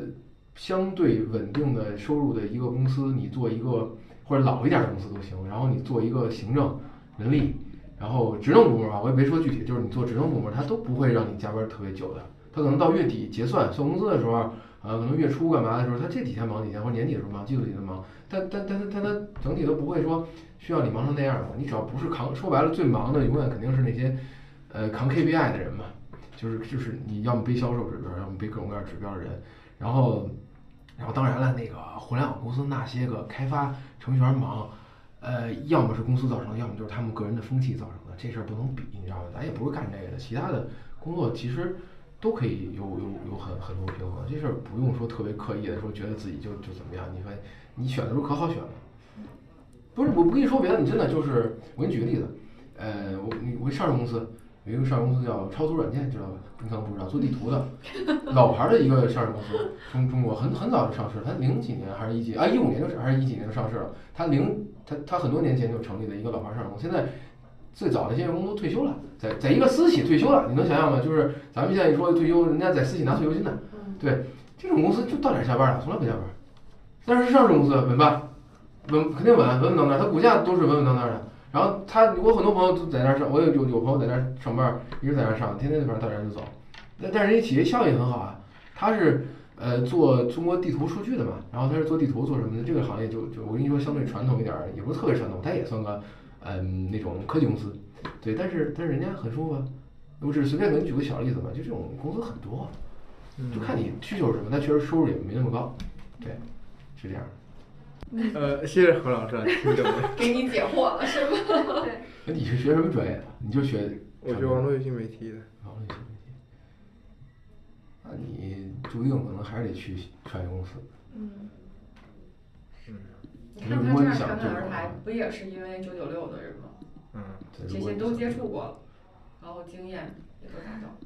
相对稳定的收入的一个公司，你做一个或者老一点的公司都行，然后你做一个行政人力。然后职能部门吧，我也没说具体，就是你做职能部门，他都不会让你加班特别久的。他可能到月底结算算工资的时候，呃，可能月初干嘛的时候，他这几天忙几天，或者年底的时候忙，季度里的忙。但但但但他整体都不会说需要你忙成那样的。你只要不是扛，说白了最忙的永远肯定是那些，呃，扛 KPI 的人嘛，就是就是你要么背销售指标，要么背各种各样指标的人。然后，然后当然了，那个互联网公司那些个开发程序员忙。呃，要么是公司造成的，要么就是他们个人的风气造成的，这事儿不能比，你知道吧？咱也不是干这个的，其他的工作其实都可以有有有很很多平衡，这事儿不用说特别刻意的说，觉得自己就就怎么样，你说你选的时候可好选了。不是，我不跟你说别的，你真的就是我给你举个例子，呃，我你我上市公司。有一个上市公司叫超图软件，知道吧？你可能不知道，做地图的，老牌的一个上市公司，中中国很很早就上市，它零几年还是一几啊一五年就是还是一几年就上市了。它零它它很多年前就成立的一个老牌上市公司，现在最早的这些员工都退休了，在在一个私企退休了，你能想象吗？就是咱们现在一说退休，人家在私企拿退休金呢，对，这种公司就到点下班了，从来不加班，但是上市公司稳吧，稳肯定稳稳稳当当，它股价都是稳稳当当的。然后他，我很多朋友都在那儿上，我有有有朋友在那儿上班，一直在那儿上，天天反正到点儿就走。但但是人家企业效益很好啊，他是呃做中国地图数据的嘛，然后他是做地图做什么的？这个行业就就我跟你说相对传统一点儿，也不是特别传统，他也算个嗯那种科技公司，对，但是但是人家很舒服啊。我只是随便给你举个小例子嘛，就这种公司很多，就看你需求是什么，但确实收入也没那么高，对，是这样。呃，谢谢何老师，听懂了。给你解惑了是吗？对。那你是学什么专业的？你就学？我学网络游戏媒体的。网络游戏媒体。那你注定可能还是得去创业公司。嗯。嗯。你看他这样侃侃而谈，不也是因为九九六的人吗？嗯。这些都接触过了，然后经验也都达到。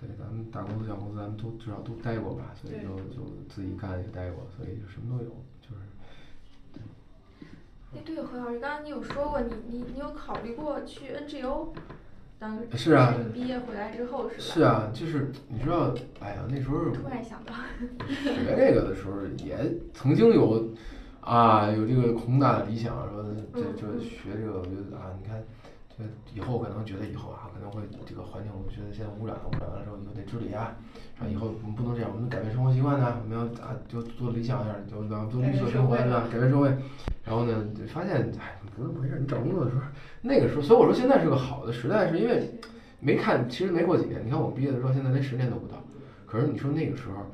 对，咱们大公司、小公司，咱们都至少都待过吧，所以就就自己干也待过，所以就什么都有，就是。哎，对，何老师，刚刚你有说过，你你你有考虑过去 NGO 当？是啊。你毕业回来之后是吧？是啊，就是你知道，哎呀，那时候。突然想到。学这个的时候，也曾经有啊，有这个宏大的理想，说这这学这个，我觉得啊，你看。呃，以后可能觉得以后啊可能会这个环境，我觉得现在污染了，污染完了之后以后得治理啊，啊以后我们不能这样，我们改变生活习惯呢，我们要啊就做理想一点，就咱们做绿色生活对吧？改变社会，然后呢就发现哎不是那么回事儿，你找工作的时候那个时候，所以我说现在是个好的时代，是因为没看其实没过几年，你看我毕业的时候现在连十年都不到，可是你说那个时候。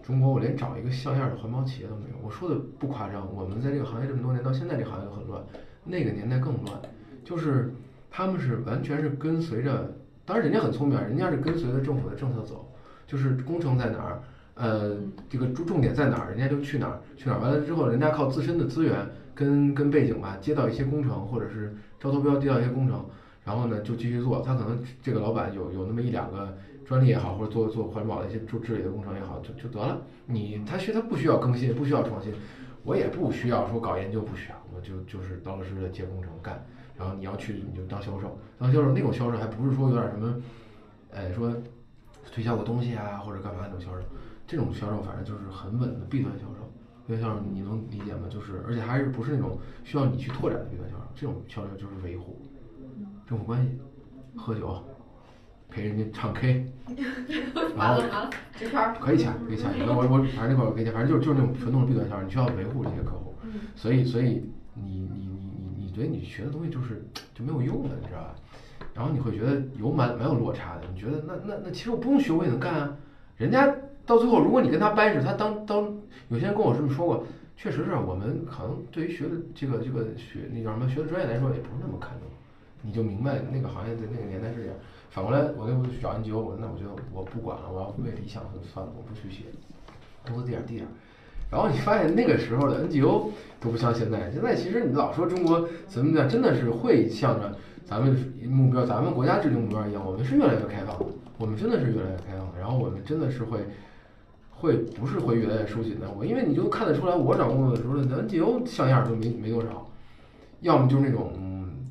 中国，我连找一个像样的环保企业都没有。我说的不夸张，我们在这个行业这么多年，到现在这行业都很乱，那个年代更乱。就是他们是完全是跟随着，当然人家很聪明，人家是跟随着政府的政策走，就是工程在哪儿，呃，这个重重点在哪儿，人家就去哪儿，去哪儿完了之后，人家靠自身的资源跟跟背景吧，接到一些工程，或者是招投标接到一些工程，然后呢就继续做。他可能这个老板有有那么一两个。专利也好，或者做做环保的一些治治理的工程也好，就就得了。你他需他不需要更新，不需要创新，我也不需要说搞研究，不需要，我就就是老老实实的接工程干。然后你要去你就当销售，当销售那种销售还不是说有点什么，哎说推销个东西啊或者干嘛那种销售，这种销售反正就是很稳的 B 端销售。B 端销售你能理解吗？就是而且还是不是那种需要你去拓展的 B 端销售，这种销售就是维护政府关系，喝酒。陪人家唱 K，完了完了，这块儿可以签，可以签。我我我反正那块儿可以签，反正就是就是那种传统的 B 端销售，你需要维护这些客户，所以所以你你你你你觉得你学的东西就是就没有用了，你知道吧？然后你会觉得有蛮蛮有落差的，你觉得那那那其实我不用学我也能干啊。人家到最后如果你跟他掰扯，他当当有些人跟我这么说过，确实是我们可能对于学的这个这个学那叫什么学的专业来说也不是那么看重，你就明白那个行业在那个年代是这样。反过来，我那不去找 NGO，我那我觉得我不管了，我要为理想就算了，我不去写，工资低点低点。然后你发现那个时候的 NGO 都不像现在，现在其实你老说中国怎么讲，真的是会向着咱们目标、咱们国家制定目标一样，我们是越来越开放，我们真的是越来越开放。然后我们真的是会会不是会越来越收紧的。我因为你就看得出来，我找工作的时候，NGO 像样都没没多少，要么就是那种。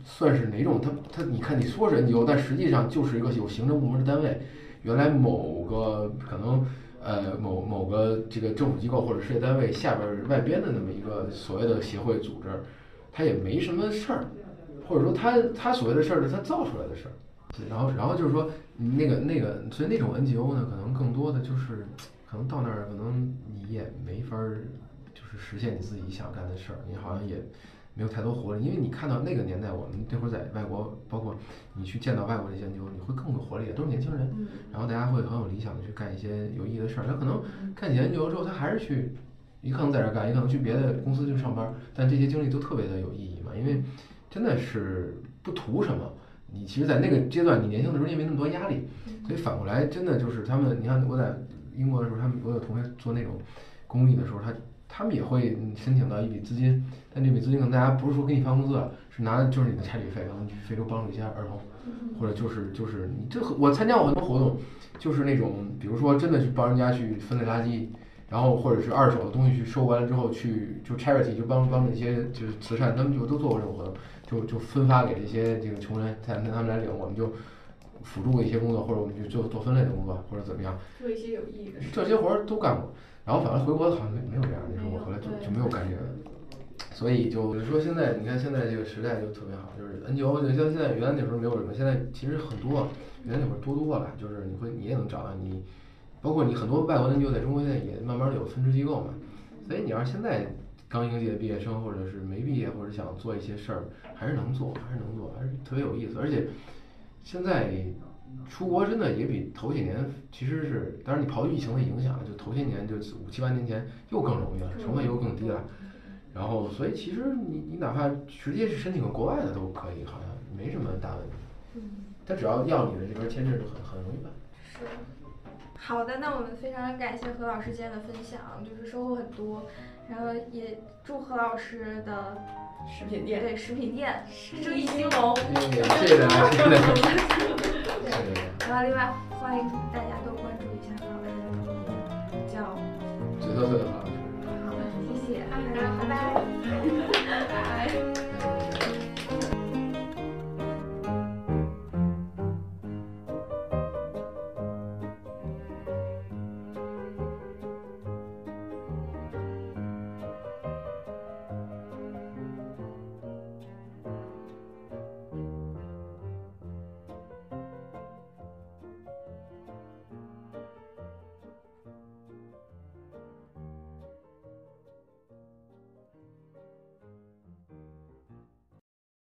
算是哪种？他他，你看你说是 NGO，但实际上就是一个有行政部门的单位。原来某个可能呃某某个这个政府机构或者事业单位下边外边的那么一个所谓的协会组织，他也没什么事儿，或者说他他所谓的事儿是他造出来的事儿。然后然后就是说那个那个，所以那种 NGO 呢，可能更多的就是可能到那儿可能你也没法儿就是实现你自己想干的事儿，你好像也。没有太多活力，因为你看到那个年代，我们这会儿在外国，包括你去见到外国的研究，你会更有活力，都是年轻人，然后大家会很有理想的去干一些有意义的事儿。他可能看研究之后，他还是去，也可能在这干，也可能去别的公司去上班，但这些经历都特别的有意义嘛，因为真的是不图什么。你其实，在那个阶段，你年轻的时候也没那么多压力，所以反过来，真的就是他们，你看我在英国的时候，他们我有同学做那种公益的时候，他。他们也会申请到一笔资金，但这笔资金可能大家不是说给你发工资，是拿的就是你的差旅费，然后你去非洲帮助一些儿童，或者就是就是你这我参加过很多活动，就是那种比如说真的去帮人家去分类垃圾，然后或者是二手的东西去收完了之后去就 charity 就帮帮助一些就是慈善，他们就都做过这种活动，就就分发给这些这个穷人，让他们来领，我们就辅助一些工作，或者我们就做做分类的工作，或者怎么样，做一些有意义的事，这些活儿都干过。然后反正回国好像没没有这样，那时候我回来就就没有干这个，所以就是说现在你看现在这个时代就特别好，就是 NGO 就像现在原来那时候没有什么，现在其实很多，原来那会儿多多了，就是你会你也能找到你，包括你很多外国的 NGO 在中国现在也慢慢的有分支机构嘛，所以你要是现在刚应届的毕业生或者是没毕业或者想做一些事儿，还是能做，还是能做，还是特别有意思，而且现在。出国真的也比头几年，其实是，当然你刨去疫情的影响，就头些年就五七八年前又更容易了，成本又更低了。然后，所以其实你你哪怕直接去申请个国外的都可以，好像没什么大问题。嗯。他只要要你的这边签证就很很容易办。是。好的，那我们非常感谢何老师今天的分享，就是收获很多，然后也祝何老师的。食品店对食品店生意兴隆，谢谢大家，谢 谢大家。然后另外欢迎大家多关注一下何老师的抖音叫紫色色的何老师。好，谢谢，拜拜。